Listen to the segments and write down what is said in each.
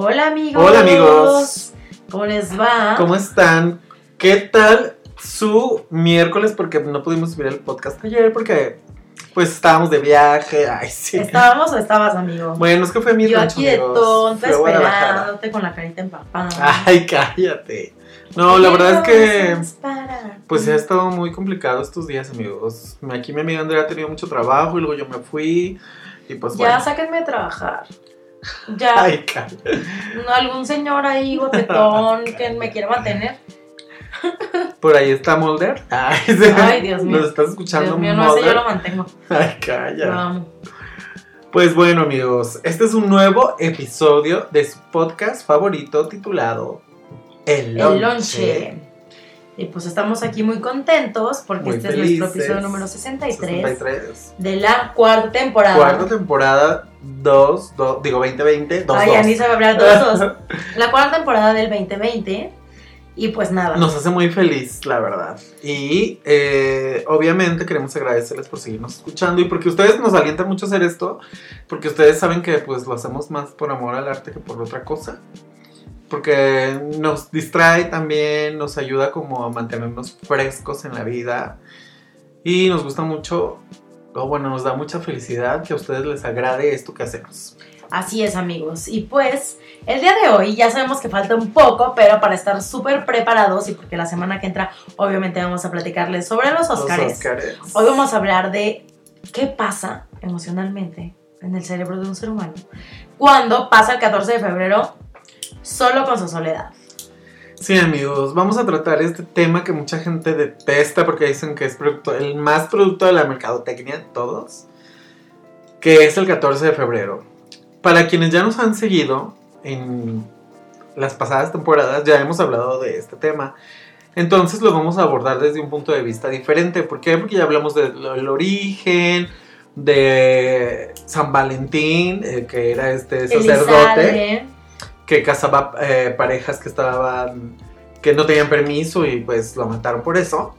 Hola amigos. Hola, amigos. ¿Cómo les va? ¿Cómo están? ¿Qué tal su miércoles? Porque no pudimos subir el podcast ayer porque pues estábamos de viaje. Ay, sí. ¿Estábamos o estabas, amigo? Bueno, es que fue mi Yo rancho, aquí de tonta esperándote con la carita empapada. Ay, cállate. No, la verdad es que pues ha estado muy complicado estos días, amigos. Aquí mi amiga Andrea ha tenido mucho trabajo y luego yo me fui y pues Ya, bueno. sáquenme a trabaar. Ya, Ay, algún señor ahí guapetón que me quiera mantener. Por ahí está Mulder. Ay, Dios mío. Nos estás escuchando, Dios mío, no sé, yo lo mantengo. Ay, calla. amo. Pues bueno, amigos, este es un nuevo episodio de su podcast favorito titulado El Lonche. El lonche. Y pues estamos aquí muy contentos porque Muy este es nuestro episodio número 63, 63. de la cuarta temporada. Cuarta temporada 2, digo 2020, 2, Ay, ya ni sabe hablar dos, dos. La cuarta temporada del 2020. Y pues nada. Nos hace muy feliz, la verdad. Y eh, obviamente queremos agradecerles por seguirnos escuchando y porque ustedes nos alientan mucho a hacer esto, porque ustedes saben que pues lo hacemos más por amor al arte que por otra cosa. Porque nos distrae también, nos ayuda como a mantenernos frescos en la vida y nos gusta mucho, o bueno, nos da mucha felicidad que a ustedes les agrade esto que hacemos. Así es, amigos. Y pues, el día de hoy ya sabemos que falta un poco, pero para estar súper preparados y porque la semana que entra, obviamente, vamos a platicarles sobre los Oscars. Hoy vamos a hablar de qué pasa emocionalmente en el cerebro de un ser humano cuando pasa el 14 de febrero solo con su soledad. Sí, amigos, vamos a tratar este tema que mucha gente detesta porque dicen que es producto, el más producto de la mercadotecnia, todos, que es el 14 de febrero. Para quienes ya nos han seguido en las pasadas temporadas, ya hemos hablado de este tema. Entonces lo vamos a abordar desde un punto de vista diferente. ¿Por qué? Porque ya hablamos del origen, de San Valentín, eh, que era este sacerdote Elizalde, que casaba eh, parejas que estaban que no tenían permiso y pues lo mataron por eso.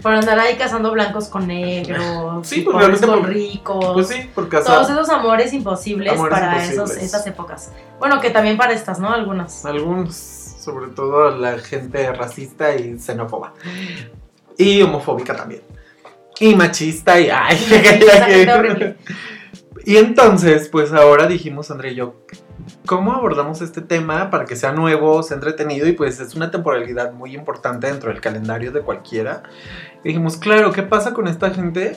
por andar ahí cazando blancos con negros, Sí, pues, pobres realmente con ricos. Pues sí, por Todos casar esos amores imposibles Amores para imposibles. Esos, esas épocas. Bueno, que también para estas, ¿no? Algunas. algunos, sobre todo la gente racista y xenófoba. Y homofóbica también. Y machista y ay. Y entonces, pues ahora dijimos André y yo, ¿cómo abordamos este tema para que sea nuevo, sea entretenido y pues es una temporalidad muy importante dentro del calendario de cualquiera? Y dijimos, claro, ¿qué pasa con esta gente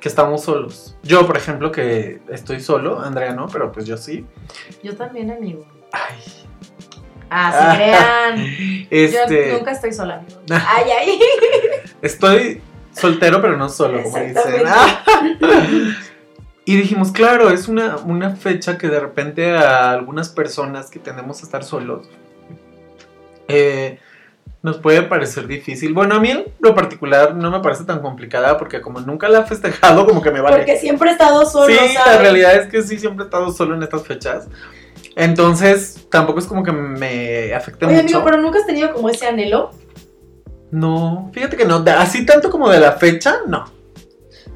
que estamos solos? Yo, por ejemplo, que estoy solo, Andrea no, pero pues yo sí. Yo también, amigo. Ay, Ah, se crean. este, Yo nunca estoy sola, amigo. Ay, ay. estoy soltero, pero no solo, como dicen. Exactamente. Y dijimos, claro, es una, una fecha que de repente a algunas personas que tendemos a estar solos eh, nos puede parecer difícil. Bueno, a mí en lo particular no me parece tan complicada porque como nunca la he festejado, como que me vale. Porque siempre he estado solo, sí, ¿sabes? la realidad es que sí, siempre he estado solo en estas fechas. Entonces, tampoco es como que me afecte Oye, mucho. amigo, pero nunca has tenido como ese anhelo. No, fíjate que no, así tanto como de la fecha, no.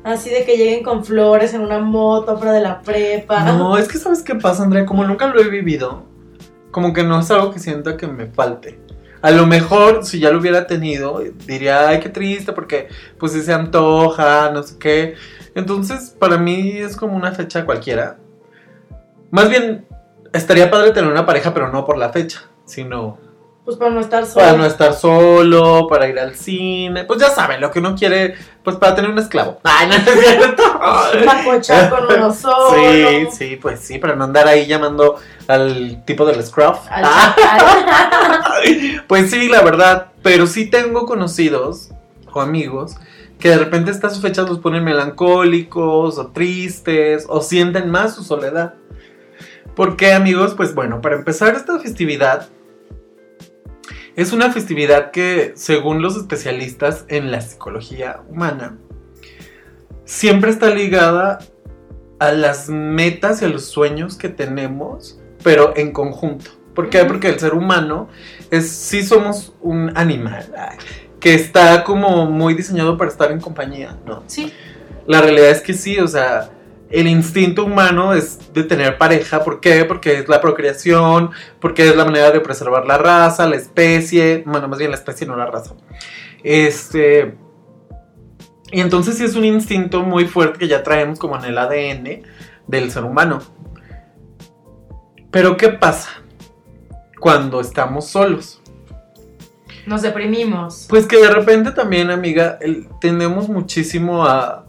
Así de que lleguen con flores en una moto fuera de la prepa. No, es que sabes qué pasa, Andrea, como nunca lo he vivido, como que no es algo que sienta que me falte. A lo mejor, si ya lo hubiera tenido, diría, ay, qué triste, porque pues si se antoja, no sé qué. Entonces, para mí es como una fecha cualquiera. Más bien, estaría padre tener una pareja, pero no por la fecha, sino Pues para no estar solo. para no estar solo, para ir al cine. Pues ya saben, lo que uno quiere, pues para tener un esclavo. Ay, no es cierto. Para cochar con uno solo. Sí, sí, pues sí, para no andar ahí llamando al tipo del scruff. Al Ah, pues sí, la verdad, pero sí tengo conocidos o amigos que de repente estas fechas los ponen melancólicos o tristes o sienten más su soledad. ¿Por qué, amigos? Pues bueno, para empezar esta festividad es una festividad que, según los especialistas en la psicología humana, siempre está ligada a las metas y a los sueños que tenemos, pero en conjunto. ¿Por qué? Porque el ser humano es, sí somos un animal ay, que está como muy diseñado para estar en compañía, ¿no? Sí. La realidad es que sí, o sea, el instinto humano es de tener pareja. ¿Por qué? Porque es la procreación, porque es la manera de preservar la raza, la especie. Bueno, más bien la especie, no la raza. Este. Y entonces sí es un instinto muy fuerte que ya traemos como en el ADN del ser humano. Pero ¿qué pasa cuando estamos solos? Nos deprimimos. Pues que de repente también, amiga, el- tendemos muchísimo a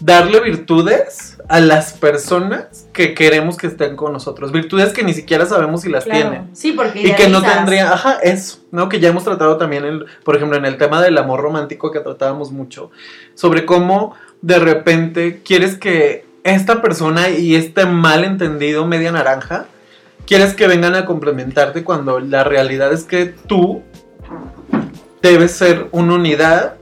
darle virtudes a las personas que queremos que estén con nosotros. Virtudes que ni siquiera sabemos si las Claro. tienen. Sí, porque Y que no idealizas. tendría, ajá, eso, ¿no? Que ya hemos tratado también, por ejemplo, en el tema del amor romántico que tratábamos mucho, sobre cómo de repente quieres que esta persona y este malentendido media naranja, quieres que vengan a complementarte cuando la realidad es que tú debes ser una unidad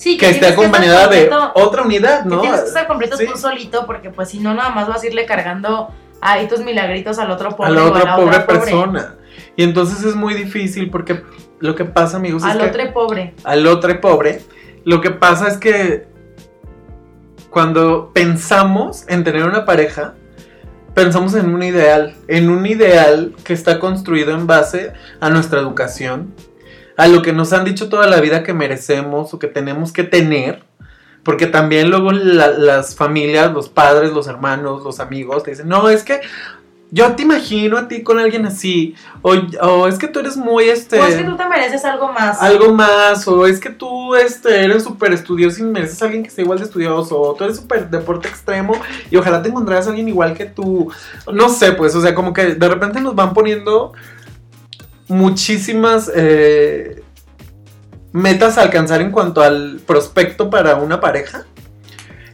Sí, que esté acompañada de completo- otra unidad, que ¿no? tienes que estar completo Sí. tú solito, porque pues si no, nada más vas a irle cargando ahí tus milagritos al otro pobre a la o otra a la pobre otra pobre. persona. Y entonces es muy difícil porque lo que pasa, amigos, es Al que otro pobre. al otro pobre, lo que pasa es que cuando pensamos en tener una pareja, pensamos en un ideal, en un ideal que está construido en base a nuestra educación, a lo que nos han dicho toda la vida que merecemos o que tenemos que tener, porque también luego la- las familias, los padres, los hermanos, los amigos te dicen, no, es que yo te imagino a ti con alguien así, o, o es que tú eres muy este... O es que tú te mereces algo más. Algo más, o es que tú este, eres súper estudioso y mereces a alguien que sea igual de estudioso, o tú eres súper deporte extremo y ojalá te encontraras a alguien igual que tú. No sé, pues, o sea, como que de repente nos van poniendo muchísimas eh, metas a alcanzar en cuanto al prospecto para una pareja.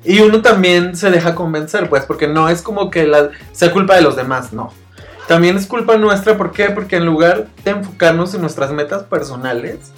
Y uno también se deja convencer, pues, porque no es como que sea culpa de los demás, no. También es culpa nuestra, ¿por qué? Porque en lugar de enfocarnos en nuestras metas personales,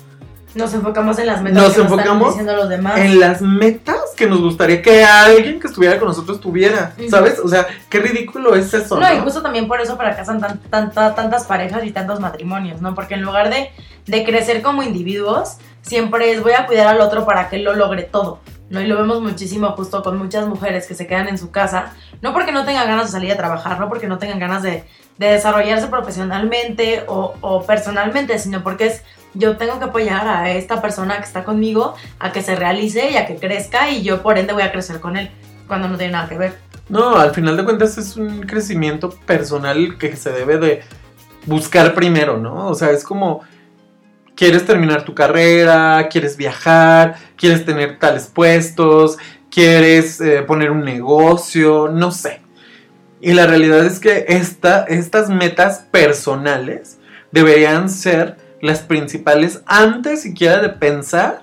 Nos enfocamos en las metas Nos que nos están enfocamos diciendo los demás. en las metas que nos gustaría que alguien que estuviera con nosotros tuviera. ¿sabes? O sea, qué ridículo es eso. No, No, y justo también por eso fracasan tan- tanta- tantas parejas y tantos matrimonios, ¿no? Porque en lugar de, de crecer como individuos, siempre es voy a cuidar al otro para que él lo logre todo, ¿no? Y lo vemos muchísimo justo con muchas mujeres que se quedan en su casa, no porque no tengan ganas de salir a trabajar, no porque no tengan ganas de, de desarrollarse profesionalmente o, o personalmente, sino porque es yo tengo que apoyar a esta persona que está conmigo a que se realice y a que crezca y yo por ende voy a crecer con él, cuando no tiene nada que ver. No, al final de cuentas es un crecimiento personal que se debe de buscar primero, ¿no? O sea, es como quieres terminar tu carrera, quieres viajar, quieres tener tales puestos, quieres eh, poner un negocio, no sé. Y la realidad es que esta, estas metas personales deberían ser las principales antes siquiera de pensar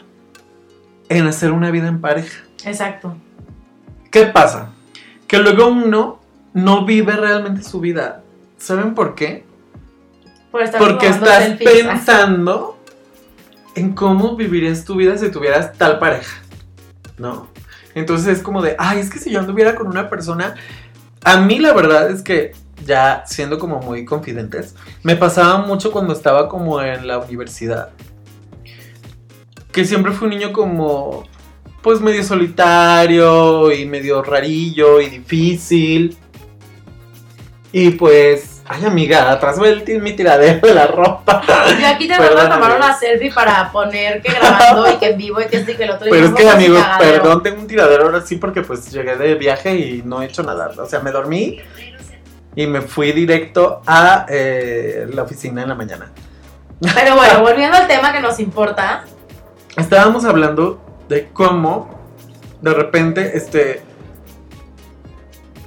en hacer una vida en pareja. Exacto. ¿Qué pasa? Que luego uno no vive realmente su vida. ¿Saben por qué? Por estar Porque estás pensando en cómo vivirías tu vida si tuvieras tal pareja, ¿no? Entonces es como de, ay, es que si yo anduviera con una persona, a mí la verdad es que ya siendo como muy confidentes, me pasaba mucho cuando estaba como en la universidad, que siempre fui un niño como, pues medio solitario y medio rarillo y difícil. Y pues, ay amiga, atrás ve mi tiradero de la ropa. Yo aquí te voy a tomar una selfie para poner que grabando y que en vivo y que este y que el otro. Pero es que, amigos, perdón, tengo un tiradero ahora sí porque pues llegué de viaje y no he hecho nada. O sea, me dormí y me fui directo a eh, la oficina en la mañana. Pero bueno, volviendo al tema que nos importa. Estábamos hablando de cómo de repente, este...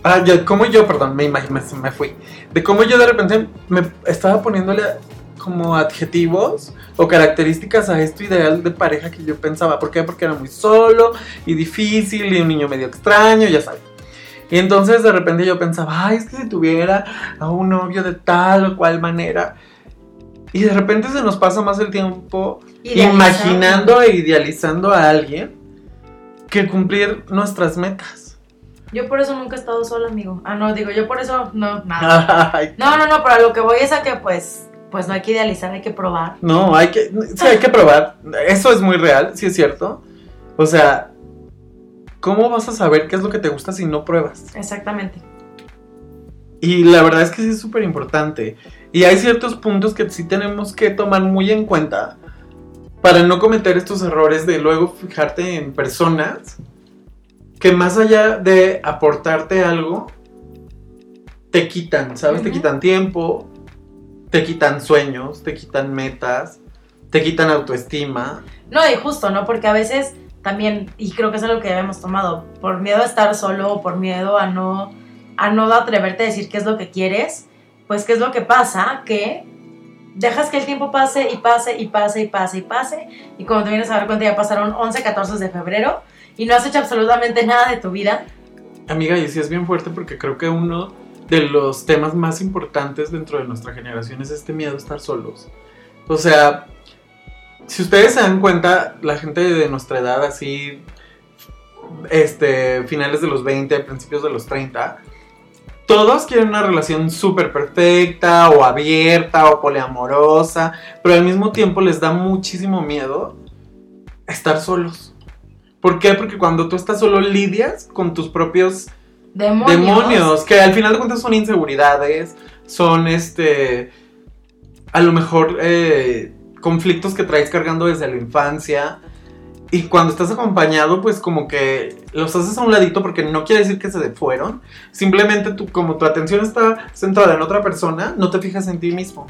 Ah, ya, cómo yo, perdón, me imaginé, me fui. De cómo yo de repente me estaba poniéndole como adjetivos o características a este ideal de pareja que yo pensaba. ¿Por qué? Porque era muy solo y difícil y un niño medio extraño, ya saben. Y entonces de repente yo pensaba, ay, es que si tuviera a un novio de tal o cual manera. Y de repente se nos pasa más el tiempo idealizando. imaginando e idealizando a alguien que cumplir nuestras metas. Yo por eso nunca he estado sola, amigo. Ah, no, digo, yo por eso no, nada. Ay, No, no, no, pero a lo que voy es a que pues, pues no hay que idealizar, hay que probar. no, hay que, sí, hay que probar. Eso es muy real, sí es cierto. O sea, ¿cómo vas a saber qué es lo que te gusta si no pruebas? Exactamente. Y la verdad es que sí es súper importante. Y hay ciertos puntos que sí tenemos que tomar muy en cuenta para no cometer estos errores de luego fijarte en personas que más allá de aportarte algo, te quitan, ¿sabes? Te Ujú. quitan tiempo, te quitan sueños, te quitan metas, te quitan autoestima. No, y justo, ¿no? Porque a veces también, y creo que es algo que ya hemos tomado, por miedo a estar solo por miedo a no, a no atreverte a decir qué es lo que quieres, pues qué es lo que pasa, que dejas que el tiempo pase y pase y pase y pase y pase, y cuando te vienes a dar cuenta ya pasaron 11, 14 de febrero y no has hecho absolutamente nada de tu vida. Amiga, y sí es bien fuerte porque creo que uno de los temas más importantes dentro de nuestra generación es este miedo a estar solos. O sea, si ustedes se dan cuenta, la gente de nuestra edad, así, este, finales de los 20, principios de los 30, todos quieren una relación súper perfecta o abierta o poliamorosa, pero al mismo tiempo les da muchísimo miedo estar solos. ¿Por qué? Porque cuando tú estás solo lidias con tus propios Demonios. demonios, que al final de cuentas son inseguridades, son este, a lo mejor eh, conflictos que traes cargando desde la infancia. Y cuando estás acompañado, pues como que los haces a un ladito porque no quiere decir que se te fueron. Simplemente tú, como tu atención está centrada en otra persona, no te fijas en ti mismo.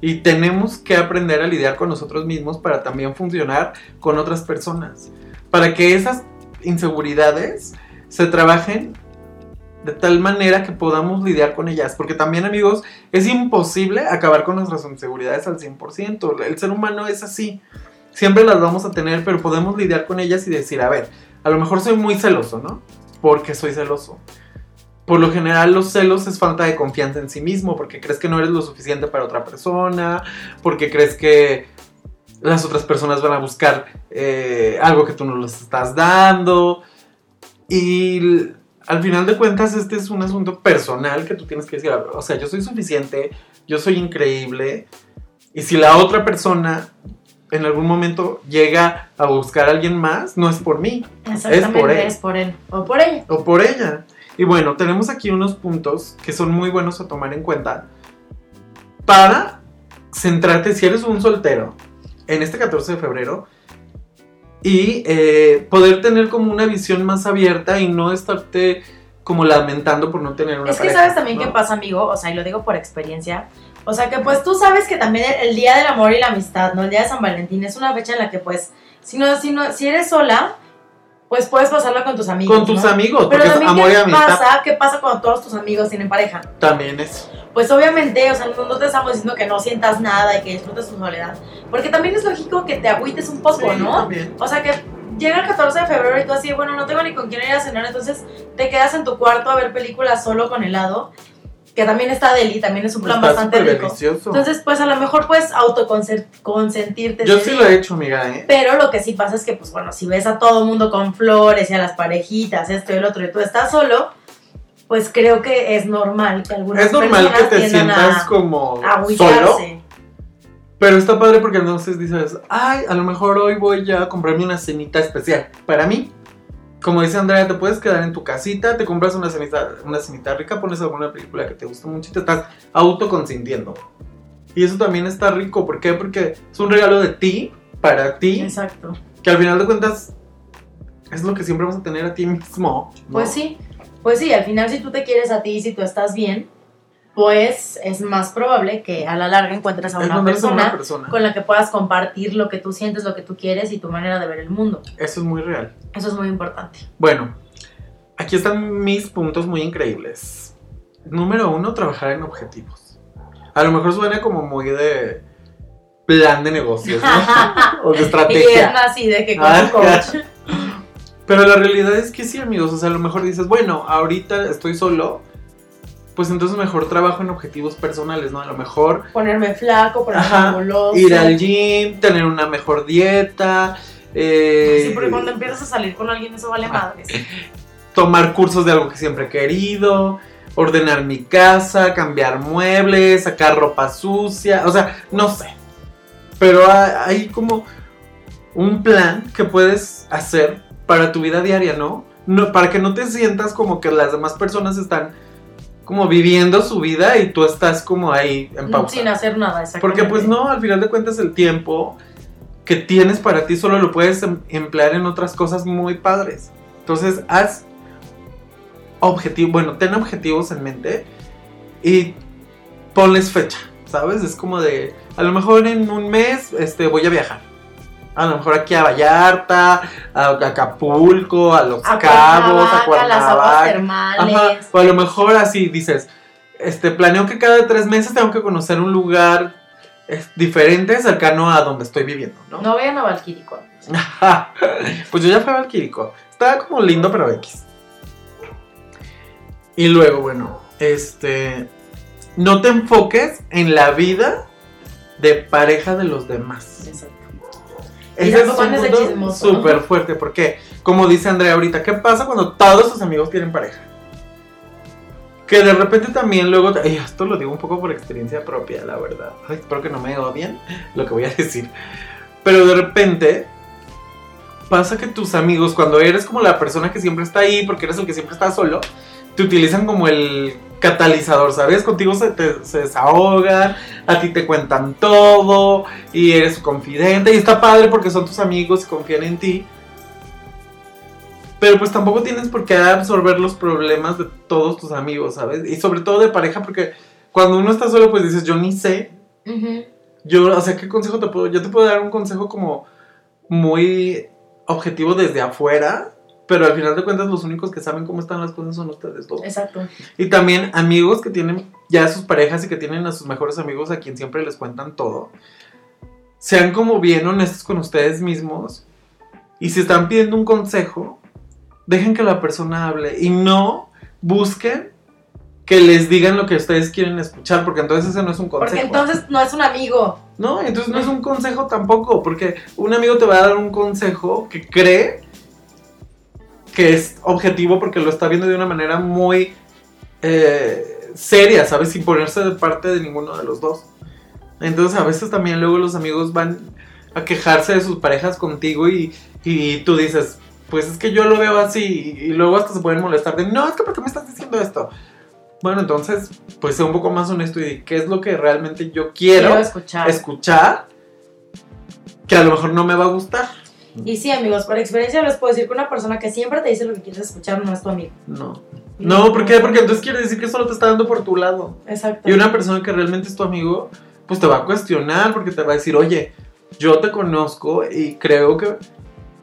Y tenemos que aprender a lidiar con nosotros mismos para también funcionar con otras personas. Para que esas inseguridades se trabajen de tal manera que podamos lidiar con ellas. Porque también, amigos, es imposible acabar con nuestras inseguridades al 100%. El ser humano es así. Siempre las vamos a tener, pero podemos lidiar con ellas y decir, a ver, a lo mejor soy muy celoso, ¿no? Porque soy celoso. Por lo general los celos es falta de confianza en sí mismo, porque crees que no eres lo suficiente para otra persona, porque crees que las otras personas van a buscar eh, algo que tú no les estás dando. Y al final de cuentas este es un asunto personal que tú tienes que decir, o sea, yo soy suficiente, yo soy increíble, y si la otra persona en algún momento llega a buscar a alguien más, no es por mí, Exactamente, Es por él. es por él o por ella. o por ella. Y bueno, tenemos aquí unos puntos que son muy buenos a tomar en cuenta para centrarte, si eres un soltero, en este 14 de febrero, y eh, poder tener como una visión más abierta y no estarte como lamentando por no tener una Es que pareja, sabes también ¿no? qué pasa, amigo, o sea, y lo digo por experiencia. O sea, que pues tú sabes que también el, el Día del Amor y la Amistad, ¿no? El Día de San Valentín es una fecha en la que pues, si no, si no, si eres sola, pues puedes pasarla con tus amigos. Con tus ¿no? amigos, Pero porque es también, amor y ¿qué amistad. pasa? ¿Qué pasa cuando todos tus amigos tienen pareja? También es. Pues obviamente, o sea, no, no te estamos diciendo que no sientas nada y que disfrutes tu soledad. Porque también es lógico que te agüites un poco, Sí, ¿no? también. O sea que llega el 14 de febrero y tú así, bueno, no tengo ni con quién ir a cenar, entonces te quedas en tu cuarto a ver películas solo con helado, que también está deli, también es un plan Está bastante rico. delicioso. Entonces, pues a lo mejor puedes autoconsentirte. Yo sí día. lo he hecho, amiga, ¿eh? Pero lo que sí pasa es que, pues bueno, si ves a todo mundo con flores y a las parejitas, esto y el otro, y tú estás solo, pues creo que es normal que algunas Es normal que personas te tiendan sientas a, como a solo, pero está padre porque entonces dices, ay, a lo mejor hoy voy a comprarme una cenita especial para mí. Como dice Andrea, te puedes quedar en tu casita, te compras una cenita, una cenita rica, pones alguna película que te gusta mucho y te estás autoconsintiendo. Y eso también está rico, ¿por qué? Porque es un regalo de ti, para ti, Exacto. que al final de cuentas es lo que siempre vas a tener a ti mismo. ¿no? Pues sí, pues sí, al final si tú te quieres a ti, si tú estás bien, pues es más probable que a la larga encuentres a una persona, una persona. con la que puedas compartir lo que tú sientes, lo que tú quieres y tu manera de ver el mundo. Eso es muy real. Eso es muy importante. Bueno, aquí están mis puntos muy increíbles. Número uno, trabajar en objetivos. A lo mejor suena como muy de plan de negocios, ¿no? o de Y es estrategia. así de que Ah, coach. Pero la realidad es que sí, amigos. O sea, a lo mejor dices, bueno, ahorita estoy solo. Pues entonces mejor trabajo en objetivos personales, ¿no? A lo mejor Ponerme flaco, ponerme fabuloso. ir al gym, tener una mejor dieta. eh, Sí, porque cuando empiezas a salir con alguien eso vale madres. tomar cursos de algo que siempre he querido, ordenar mi casa, cambiar muebles, sacar ropa sucia, o sea, no sé. Pero hay como un plan que puedes hacer para tu vida diaria, ¿no? no, para que no te sientas como que las demás personas están como viviendo su vida y tú estás como ahí en pausa. Sin hacer nada, exactamente. Porque pues no, al final de cuentas el tiempo que tienes para ti solo lo puedes em- emplear en otras cosas muy padres. Entonces, haz objetivo, bueno, ten objetivos en mente y ponles fecha, ¿sabes? Es como de, a lo mejor en un mes este, voy a viajar. A lo mejor aquí a Vallarta, a Acapulco, a Los A Cabos, a Cuernavaca. Ajá, O a lo mejor así dices, este, planeo que cada tres meses tengo que conocer un lugar diferente cercano a donde estoy viviendo, ¿no? No vayan a Valquirico. pues yo ya fui a Valquirico. Estaba como lindo, pero X. Y luego, bueno, este. No te enfoques en la vida de pareja de los demás. Exacto. Y Ese es un súper fuerte. Porque, como dice Andrea ahorita, ¿qué pasa cuando todos tus amigos tienen pareja? Que de repente también luego. ay, esto lo digo un poco por experiencia propia, la verdad. Ay, espero que no me odien lo que voy a decir. Pero de repente. Pasa que tus amigos, cuando eres como la persona que siempre está ahí, porque eres el que siempre está solo, te utilizan como el catalizador, ¿sabes? Contigo se, te- se desahogan, a ti te cuentan todo, y eres confidente, y está padre porque son tus amigos y confían en ti. Pero pues tampoco tienes por qué absorber los problemas de todos tus amigos, ¿sabes? Y sobre todo de pareja, porque cuando uno está solo, pues dices, yo ni sé, yo, o sea, ¿qué consejo te puedo? Yo te puedo dar un consejo como muy objetivo desde afuera, pero al final de cuentas los únicos que saben cómo están las cosas son ustedes dos. Exacto. Y también amigos que tienen ya sus parejas y que tienen a sus mejores amigos a quien siempre les cuentan todo. Sean como bien honestos con ustedes mismos. Y si están pidiendo un consejo, dejen que la persona hable. Y no busquen que les digan lo que ustedes quieren escuchar, porque entonces ese no es un consejo. Porque entonces no es un amigo. No, entonces no es un consejo tampoco, porque un amigo te va a dar un consejo que cree que es objetivo porque lo está viendo de una manera muy eh, seria, ¿sabes? Sin ponerse de parte de ninguno de los dos. Entonces a veces también luego los amigos van a quejarse de sus parejas contigo y, y tú dices, pues es que yo lo veo así y, y luego hasta se pueden molestar de, no, es que ¿por qué me estás diciendo esto? Bueno, entonces, pues sé un poco más honesto y ¿qué es lo que realmente yo quiero? Quiero escuchar. escuchar que a lo mejor no me va a gustar. Y sí, amigos, por experiencia les puedo decir que una persona que siempre te dice lo que quieres escuchar no es tu amigo. No. No, ¿por qué? Porque entonces quiere decir que solo te está dando por tu lado. Exacto. Y una persona que realmente es tu amigo, pues te va a cuestionar porque te va a decir, oye, yo te conozco y creo que,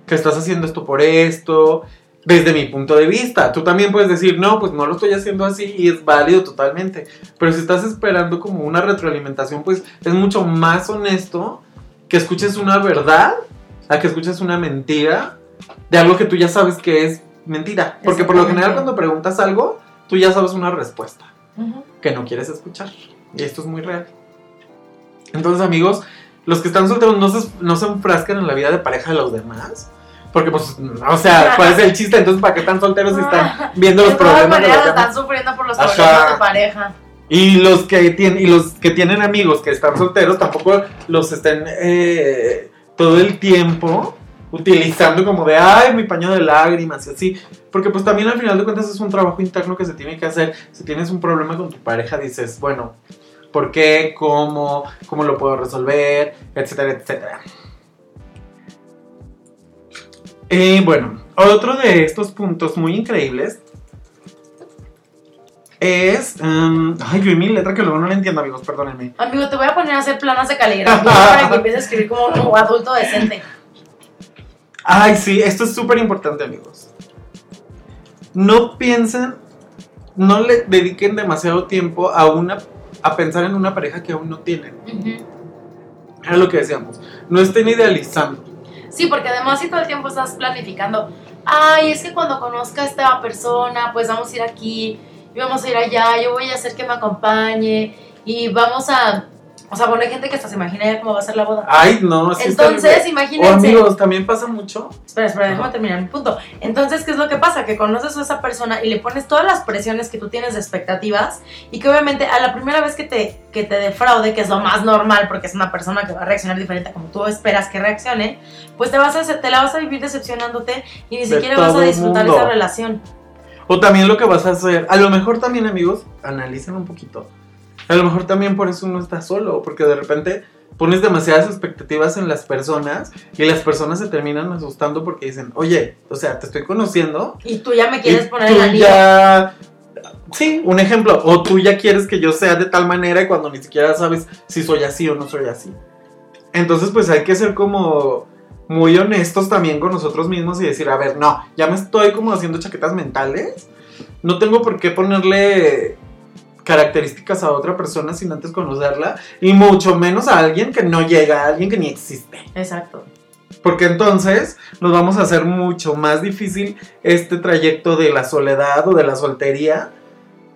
que estás haciendo esto por esto, desde mi punto de vista. Tú también puedes decir, no, pues no lo estoy haciendo así y es válido totalmente. Pero si estás esperando como una retroalimentación, pues es mucho más honesto que escuches una verdad a que escuches una mentira de algo que tú ya sabes que es mentira. Porque por lo general cuando preguntas algo, tú ya sabes una respuesta que no quieres escuchar. Y esto es muy real. Entonces, amigos, los que están solteros no se, no se enfrascan en la vida de pareja de los demás. Porque, pues, o sea, ¿cuál es el chiste? Entonces, ¿para qué están solteros si están viendo los problemas de demás? están sufriendo por los Ajá. problemas de pareja. Y los que tienen, y los que tienen amigos que están solteros tampoco los estén eh, todo el tiempo utilizando como de ay mi paño de lágrimas y así. Porque pues también al final de cuentas es un trabajo interno que se tiene que hacer. Si tienes un problema con tu pareja, dices, bueno, ¿por qué? ¿Cómo? ¿Cómo lo puedo resolver? Etcétera, etcétera. Eh, bueno, otro de estos puntos muy increíbles es. em, ay, yo y mi letra que luego no la entiendo, amigos, perdónenme. Amigo, te voy a poner a hacer planas de caligrafía para que empieces a escribir como un adulto decente. Ay, sí, esto es súper importante, amigos. No piensen, no le dediquen demasiado tiempo a una a pensar en una pareja que aún no tienen. Era lo que decíamos. No estén idealizando. Sí, porque además si todo el tiempo estás planificando, ay, es que cuando conozca a esta persona, pues vamos a ir aquí, y vamos a ir allá, yo voy a hacer que me acompañe, y vamos a O sea, bueno, hay gente que hasta se imagina ya cómo va a ser la boda. Ay, no, sí Entonces, terrible. O imagínense. amigos, también pasa mucho. Espera, espera, déjame Ajá. terminar mi punto. Entonces, ¿qué es lo que pasa? Que conoces a esa persona y le pones todas las presiones que tú tienes de expectativas y que obviamente a la primera vez que te, que te defraude, que es lo más normal porque es una persona que va a reaccionar diferente a como tú esperas que reaccione, pues te, vas a, te la vas a vivir decepcionándote y ni De siquiera vas a disfrutar esa relación. O también lo que vas a hacer. A lo mejor también, amigos, analicen un poquito. A lo mejor también por eso uno está solo, porque de repente pones demasiadas expectativas en las personas y las personas se terminan asustando porque dicen, oye, o sea, te estoy conociendo. Y tú ya me quieres poner anillo. ya... Sí, un ejemplo. O tú ya quieres que yo sea de tal manera y cuando ni siquiera sabes si soy así o no soy así. Entonces, pues hay que ser como muy honestos también con nosotros mismos y decir, a ver, no, ya me estoy como haciendo chaquetas mentales. No tengo por qué ponerle características a otra persona sin antes conocerla y mucho menos a alguien que no llega, a alguien que ni existe. Exacto. Porque entonces nos vamos a hacer mucho más difícil este trayecto de la soledad o de la soltería.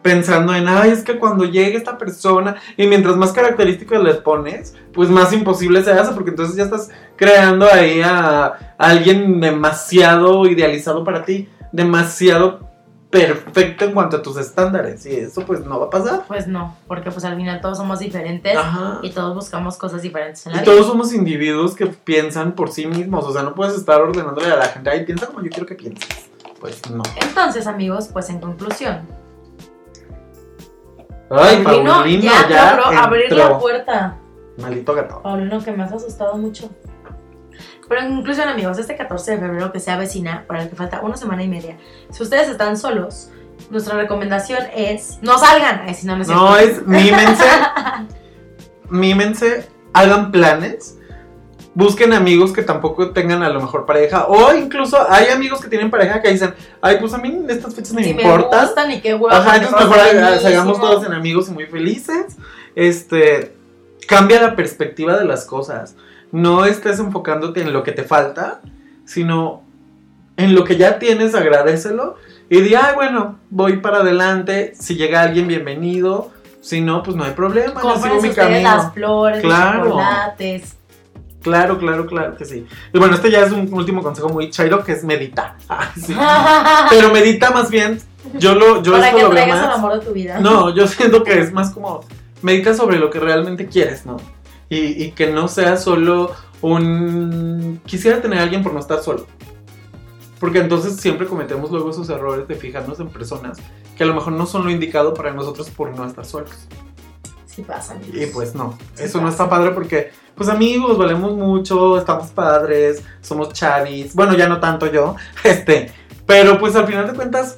Pensando en, ay, es que cuando llegue esta persona, y mientras más características les pones, pues más imposible se hace, porque entonces ya estás creando ahí a, a alguien demasiado idealizado para ti, demasiado perfecto en cuanto a tus estándares, y eso pues no va a pasar. Pues no, porque pues al final todos somos diferentes Ajá. y todos buscamos cosas diferentes en la Y vida. todos somos individuos que piensan por sí mismos, o sea, no puedes estar ordenándole a la gente, ay, piensa como yo quiero que pienses. Pues no. Entonces, amigos, pues en conclusión, Ay, Paulino Paulino, ya, ya, abrir la puerta. Maldito gato. Paulino, que me has asustado mucho. Pero en conclusión, amigos, este 14 de febrero que se avecina, para el que falta una semana y media, si ustedes están solos, nuestra recomendación es no salgan. Si no, no es No, es mímense, mímense, hagan planes, busquen amigos que tampoco tengan a lo mejor pareja, o incluso hay amigos que tienen pareja que dicen, ay, pues a mí estas fechas no me Si me importan. gustan y qué huevo. Ajá, entonces mejor buenísimos. todos en amigos y muy felices. Este, cambia la perspectiva de las cosas. No estés enfocándote en lo que te falta, sino en lo que ya tienes, agradecelo. Y di, ay, bueno, voy para adelante. Si llega alguien, bienvenido. Si no, pues no hay problema. Yo sigo mi camino. las flores, Claro. los chocolates. Claro, claro, claro que sí. Y bueno, este ya es un último consejo muy chairo que es medita. Ay, sí. Pero medita más bien. Yo lo, yo Para esto que lo veo traigas el más. amor de tu vida. No, yo siento que es más como medita sobre lo que realmente quieres, ¿no? Y, y que no sea solo un... Quisiera tener a alguien por no estar solo. Porque entonces siempre cometemos luego esos errores de fijarnos en personas que a lo mejor no son lo indicado para nosotros por no estar solos. Sí pasa, amigos. Y pues no, Sí eso no pasa. está padre porque, pues amigos, valemos mucho, estamos padres, somos chavis, bueno, ya no tanto yo, este, pero pues al final de cuentas,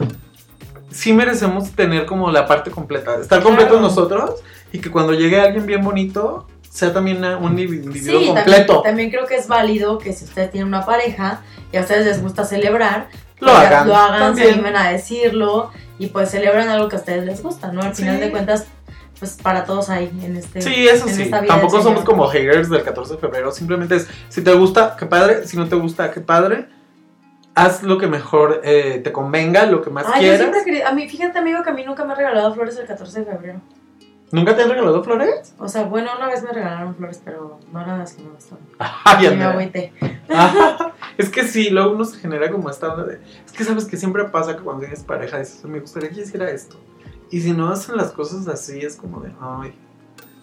sí merecemos tener como la parte completa, estar completos Claro. nosotros y que cuando llegue alguien bien bonito, sea también una- un individuo Sí, también, completo. también creo que es válido que si ustedes tienen una pareja y a ustedes les gusta celebrar, Lo pues, hagan. lo hagan, se también. animen a decirlo y pues celebran algo que a ustedes les gusta, ¿no? Al Sí. final de cuentas, pues para todos hay en este Sí, eso en sí. esta vida Tampoco somos como haters del 14 de febrero. Simplemente es, si te gusta, qué padre. Si no te gusta, qué padre. Haz lo que mejor eh, te convenga, lo que más Ay, yo quieras. siempre he querido- a mí, fíjate amigo que a mí nunca me han regalado flores el 14 de febrero. ¿Nunca te han regalado flores? O sea, bueno, una vez me regalaron flores, pero no eran las que me gustaban. Ay, Y me agüité. Ajá. Es que sí, luego uno se genera como esta onda de. Es que sabes que siempre pasa que cuando tienes pareja dices, me gustaría que hiciera esto. Y si no hacen las cosas así, es como de, ay.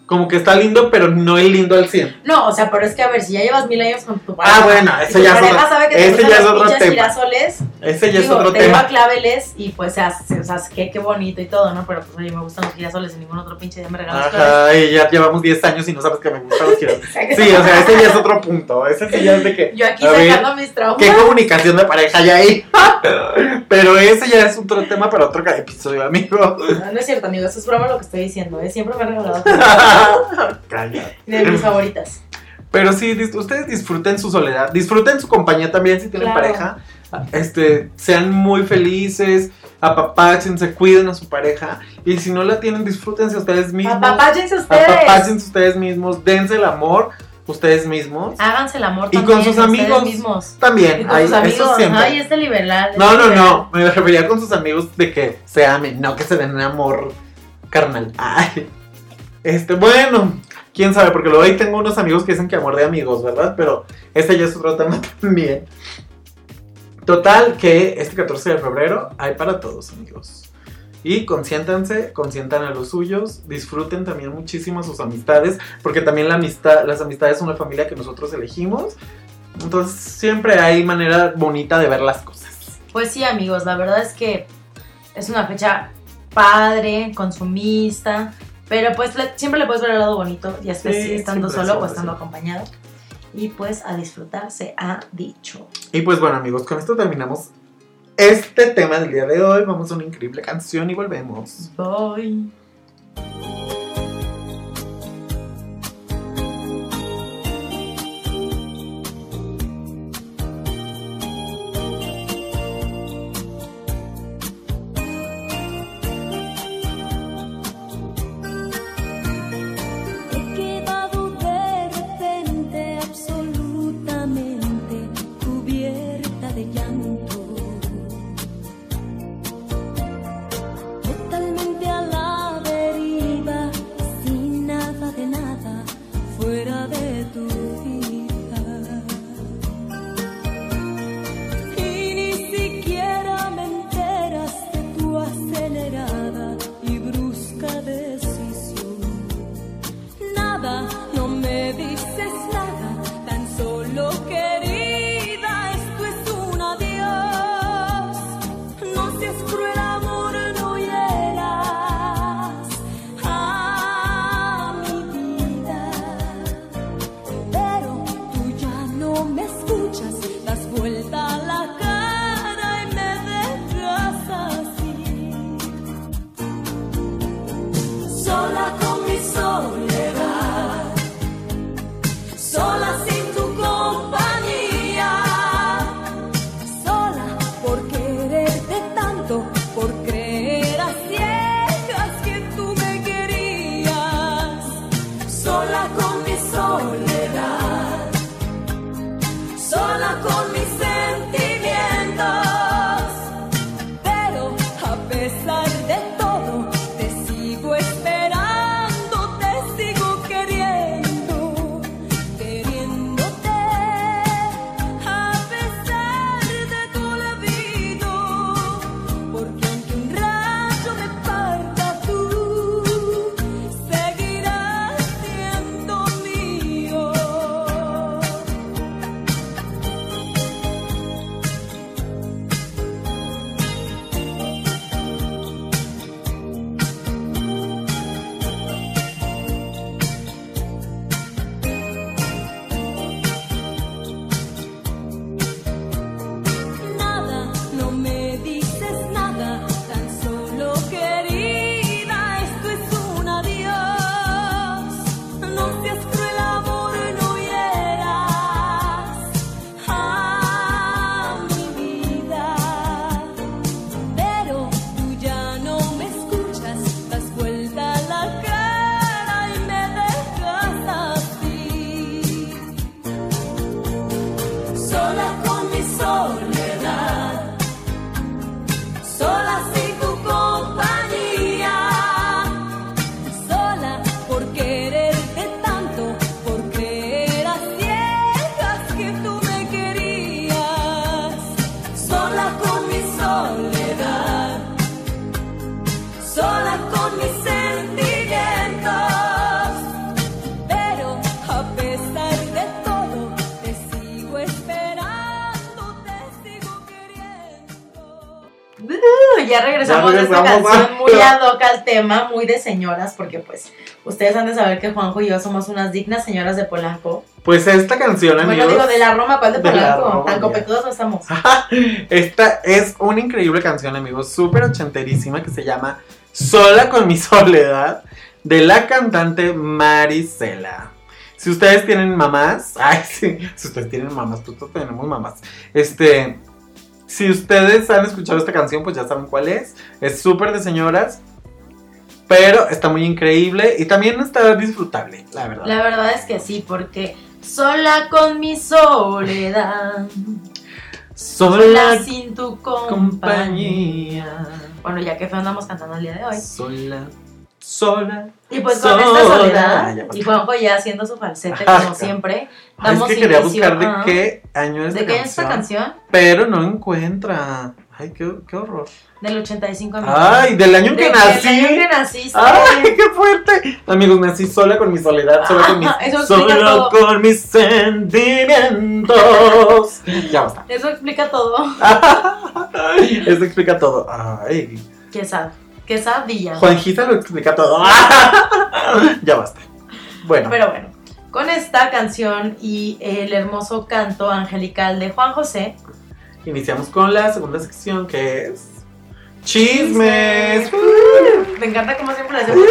Como que está lindo, pero no es lindo al 100. No, o sea, pero es que a ver, si ya llevas mil años con tu pareja. Ah, bueno, ese ya es pareja otro, sabe que te ese ya es otro tema. girasoles, Ese ya digo, es otro te tema. lleva claveles y pues, o sea, se- o sea, qué, qué bonito y todo, ¿no? Pero pues, oye, me gustan los girasoles y ningún otro pinche día me regalas. Ajá, y ya llevamos 10 años y no sabes que me gustan los girasoles. Sí, o sea, ese ya es otro punto. Ese sí ya es de que. Yo aquí ver, sacando mis traumas. ¿Qué comunicación de pareja hay ahí? Pero ese ya es otro tema para otro episodio, amigo. No, no es cierto, amigo, eso es broma lo que estoy diciendo, ¿eh? Siempre me han regalado. de mis favoritas. Pero sí, dis- ustedes disfruten su soledad, disfruten su compañía también si tienen Claro. pareja. Este, sean muy felices, apapáchense, cuiden a su pareja. Y si no la tienen, disfrútense ustedes mismos. Apapáchense ustedes. Apapáchense ustedes mismos, dense el amor ustedes mismos. Háganse el amor Y también con sus amigos. mismos. Y También, con ay, sus eso siempre. Ay, este liberal. este No, no, liberal. no. Me refería con sus amigos de que se amen, no que se den amor carnal. Ay. Este, bueno. quién sabe, porque luego ahí tengo unos amigos que dicen que amor de amigos, ¿verdad? Pero ese ya es otro tema también. Total, que este 14 de febrero hay para todos, amigos. Y consiéntanse, consientan a los suyos, disfruten también muchísimo sus amistades, porque también la amistad, las amistades son una familia que nosotros elegimos. Entonces siempre hay manera bonita de ver las cosas. Pues sí, amigos, la verdad es que es una fecha padre, consumista, pero pues le- siempre le puedes ver el lado bonito, ya sea Sí, estando solo o es estando acompañado. Y pues a disfrutar se ha dicho. Y pues bueno amigos, con esto terminamos este tema del día de hoy. Vamos a una increíble canción y volvemos. Bye. Regresamos, canción muy ad hoc al tema, muy de señoras, porque pues ustedes han de saber que Juanjo y yo somos unas dignas señoras de Polanco. Pues esta canción, amigos. Bueno, digo, de la Roma, ¿cuál de De la Polanco? Roma, Tan ya. copetudos no estamos. Esta es una increíble canción, amigos, súper ochenterísima que se llama Sola con mi soledad de la cantante Marisela. Si ustedes tienen mamás, ay, sí, si ustedes tienen mamás, pues todos tenemos mamás. Este, si ustedes han escuchado esta canción, pues ya saben cuál es. Es súper de señoras, pero está muy increíble y también está disfrutable, la verdad. La verdad es que sí, porque sola con mi soledad, sola sin tu compañía. compañía. Bueno, ya que fue andamos cantando el día de hoy. Sola sola. Y pues con esta Ah, soledad, ya pasó. y Juanjo ya haciendo su falsete Ajá. como siempre, Ah, es damos que quería inicio buscar de qué año es ¿De esta qué es esta canción? Pero no encuentra. Ay, qué, qué horror. Del 85 amigo. Ay, del año en que De- nací. Del año que naciste. ¡Ay, qué fuerte! Amigos, nací sola con mi soledad, sola con mis, eso solo todo. con mis sentimientos. ya basta. Eso explica todo. Eso explica todo. Ay, Qué sad. Qué sadilla. Juanjita lo explica todo. ya basta. Bueno, Pero bueno, con esta canción y el hermoso canto angelical de Juan José, iniciamos con la segunda sección que es chismes. me encanta como siempre hacemos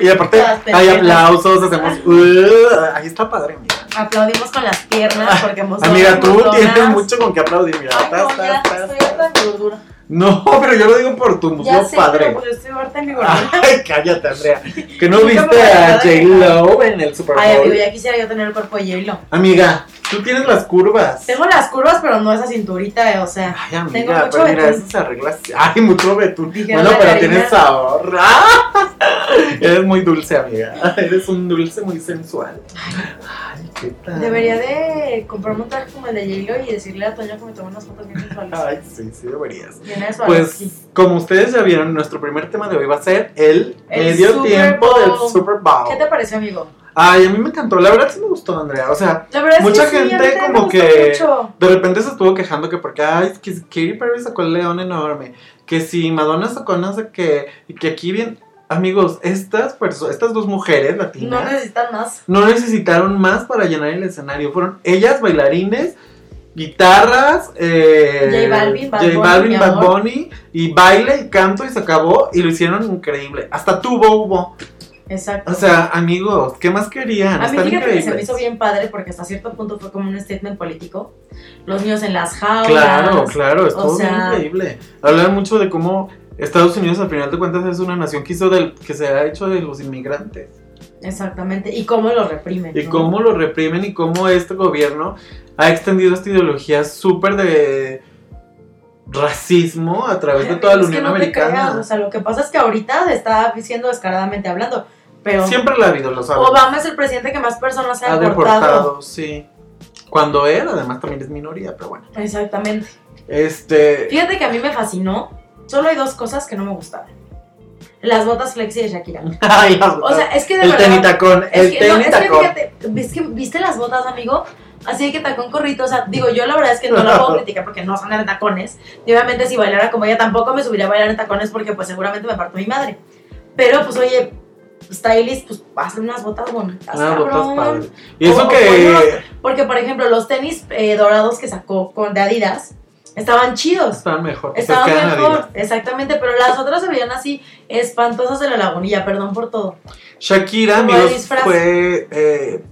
Y aparte hay aplausos, hacemos. uh, ahí está padre, amiga. aplaudimos con las piernas porque hemos Amiga, tú tienes mucho con qué aplaudir, mira. Ay, no, ya estoy. No, pero yo lo digo por tu muslo Ya sé, padre. pero pues yo estoy harta de mi gordura. Ay, cállate, Andrea. Que no viste a J-Lo en el Super Ay, amigo, Bowl. ya quisiera yo tener el cuerpo de J-Lo. Amiga, tú tienes las curvas. Tengo las curvas, pero no esa cinturita, eh, o sea. Ay, tengo amiga, mucho pero mira, betún. eso se arregla así. Ay, mucho betún. Bueno, pero tienes sabor. ¡Ah! Eres muy dulce, amiga. Eres un dulce muy sensual. Ay, qué tal. Debería de comprarme un traje como el de J-Lo y decirle a Toño que me tome unas fotos bien sensuales. Ay, sí, sí deberías. Bien sensuales, sí. Pues, como ustedes ya vieron, nuestro primer tema de hoy va a ser el, El medio tiempo Bowl. del Super Bowl. ¿Qué te pareció, amigo? Ay, a mí me encantó. La verdad sí me gustó, Andrea. O sea, Mucha sí, gente como que- mucho. de repente se estuvo quejando que porque, ay, es que Katy Perry sacó el león enorme. Que si Madonna sacó no sé qué. Y que aquí bien. Amigos, estas estas dos mujeres No latinas necesitan más. no necesitaron más para llenar el escenario. Fueron ellas bailarines, guitarras, eh, J Balvin, Bad J Bunny, Balvin, mi Bad. Bunny, y baile y canto y se acabó y lo hicieron increíble. Hasta tuvo hubo. Exacto. O sea, amigos, ¿qué más querían? a mí fíjate que se me hizo bien padre porque hasta cierto punto fue como un statement político. Los niños en las jaulas. Claro, claro, estuvo o sea- bien increíble. Hablan mucho de cómo Estados Unidos al final de cuentas es una nación que hizo del, que se ha hecho de los inmigrantes. Exactamente. Y cómo lo reprimen. Y ¿no? cómo lo reprimen y cómo este gobierno ha extendido esta ideología súper de racismo a través de toda la Es que Unión no te Americana. creas, o sea, lo que pasa es que ahorita está diciendo descaradamente hablando. Pero Siempre la ha habido, lo sabes. Obama es el presidente que más personas ha, ha deportado. deportado, sí. Cuando él, además, también es minoría, pero bueno. Exactamente. Este. Fíjate que a mí me fascinó. Solo hay dos cosas que no me gustaban. Las botas flexi de Shakira. Ay, las O sea, es que de el verdad. tenitacón, es el que, no, es que fíjate, ¿ves que, ¿viste las botas, amigo? Así que tacón corrito, o sea, digo, yo la verdad es que no la puedo criticar porque no son de tacones. Y obviamente si bailara como ella tampoco me subiría a bailar en tacones porque pues seguramente me parto mi madre. Pero pues oye, stylist, pues hacen unas botas bonitas. Unas botas padres. Y eso O- que. o Porque por ejemplo, los tenis eh, dorados que sacó con de Adidas estaban chidos. Estaban mejor. pues, Estaban mejor, Adidas. exactamente, pero las otras se veían así espantosas de la lagunilla, perdón por todo. Shakira, amigos, fue eh,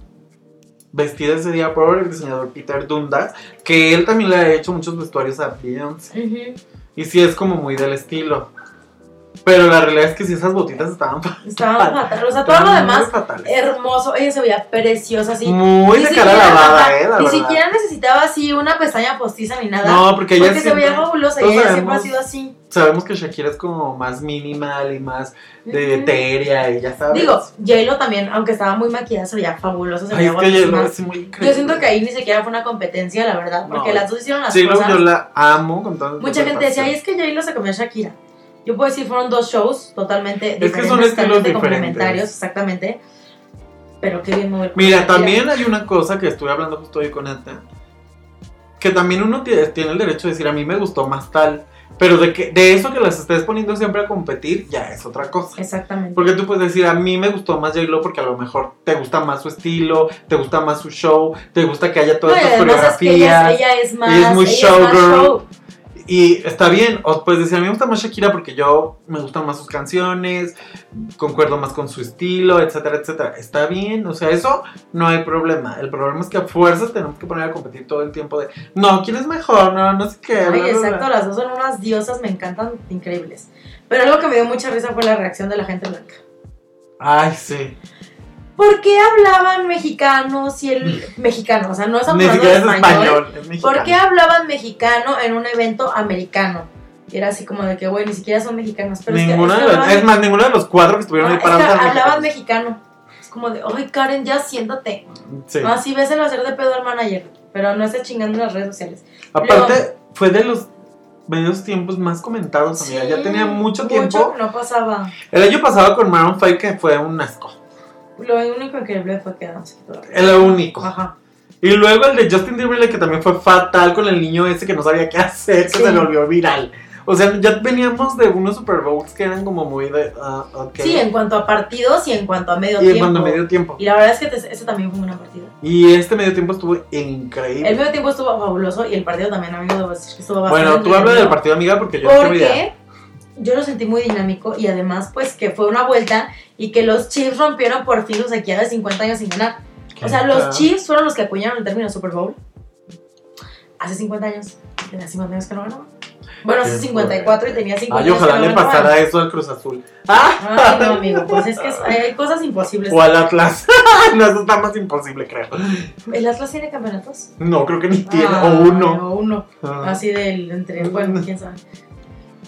vestida ese día por el diseñador Peter Dundas, que él también le ha hecho muchos vestuarios a Beyoncé. Y sí es como muy del estilo. Pero la realidad es que sí esas botitas estaban Estaban fatal, o sea, todo lo demás fatales. hermoso, ella se veía preciosa así. Muy de cara lavada, eh, Ni siquiera necesitaba así una pestaña postiza ni nada. No, porque ella porque se veía fabulosa y ella siempre ha sido así. sabemos que Shakira es como más minimal y más de etérea y ya sabes. Digo, J-Lo también, aunque estaba muy maquillada, se veía fabulosa, se veía. Yo siento que ahí ni siquiera fue una competencia, la verdad, porque las dos hicieron las cosas. yo la amo con todo Mucha gente decía, ay, es que J-Lo se comió a Shakira. Yo puedo decir, fueron dos shows totalmente que diferentes, son estilos diferentes. complementarios, exactamente. Pero qué bien mover Mira, también hay una cosa que estuve hablando justo hoy con Etna, que también uno tiene, el derecho de decir, a mí me gustó más tal, pero de, que, de eso que las estés poniendo siempre a competir, ya es otra cosa. Exactamente. Porque tú puedes decir, a mí me gustó más J-Lo porque a lo mejor te gusta más su estilo, te gusta más su show, te gusta que haya No, todas y estas además es que ella, coreografías. ella es más, ella es muy showgirl. show. Y está bien, o puedes decir, a mí me gusta más Shakira porque yo me gustan más sus canciones, concuerdo más con su estilo, etcétera, etcétera. Está bien, o sea, eso no hay problema. El problema es que a fuerzas tenemos que poner a competir todo el tiempo de, no, ¿quién es mejor? No, no sé qué. bla, Ay, bla, bla". exacto, las dos son unas diosas, me encantan, increíbles. Pero algo que me dio mucha risa fue la reacción de la gente blanca. Ay, sí. ¿Por qué hablaban mexicanos y el mexicano? O sea, no es Ni hablando siquiera es español. español, es mexicano. ¿Por qué hablaban mexicano en un evento americano? Y era así como de que, güey, ni siquiera son mexicanas. Pero es que- Ninguna es de que los- es más, ninguno de los cuatro que estuvieron Ah, ahí es que parados. hablaban mexicanos. mexicano. Es como de, ay, Karen, ya siéntate. Sí. Así ves el hacer de pedo al manager. Pero no estés chingando en las redes sociales. Aparte, fue de los medios tiempos más comentados, amiga. ya Sí, tenía mucho tiempo. que no pasaba. El año pasado con Maroon 5 que fue un asco. Lo único increíble fue que no se quitó la Es lo único. Ajá. Y luego el de Justin Timberlake que también fue fatal con el niño ese que no sabía qué hacer, que Sí. se volvió viral. O sea, ya veníamos de unos Super Bowls que eran como muy de, ok. Sí, en cuanto a partidos y en cuanto a medio y en tiempo. cuanto a medio tiempo. Y la verdad es que te- ese también fue una partida. Y este medio tiempo estuvo increíble. El medio tiempo estuvo fabuloso y el partido también, amigo, debo decir que estuvo bastante bueno, tú hablas del partido, amiga, porque yo no tengo idea. Yo lo sentí muy dinámico y además, pues, que fue una vuelta y que los Chiefs rompieron por fin su sequía de 50 años sin ganar. O sea, los Chiefs fueron los que acuñaron el término Super Bowl hace 50 años. Tenía 50 años que no ganaba. Bueno, hace Qué 54 y tenía 50 Ay, años ojalá que no le pasara eso al Cruz Azul. ¡Ah! Ay, no, amigo, pues es que hay cosas imposibles. O al Atlas. no, eso está más imposible, creo. ¿El Atlas tiene campeonatos? No, creo que ni tiene. Ah, o uno. O uno. Ah. Así del entre, bueno, quién sabe.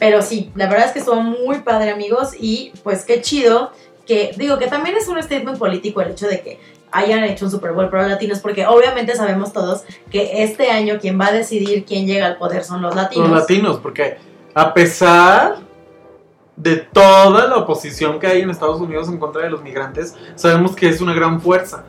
Pero sí, la verdad es que estuvo muy padre, amigos, y pues qué chido que, digo, que también es un statement político el hecho de que hayan hecho un Super Bowl para los latinos, porque obviamente sabemos todos que este año quien va a decidir quién llega al poder son los latinos. Los latinos, porque a pesar de toda la oposición que hay en Estados Unidos en contra de los migrantes, sabemos que es una gran fuerza.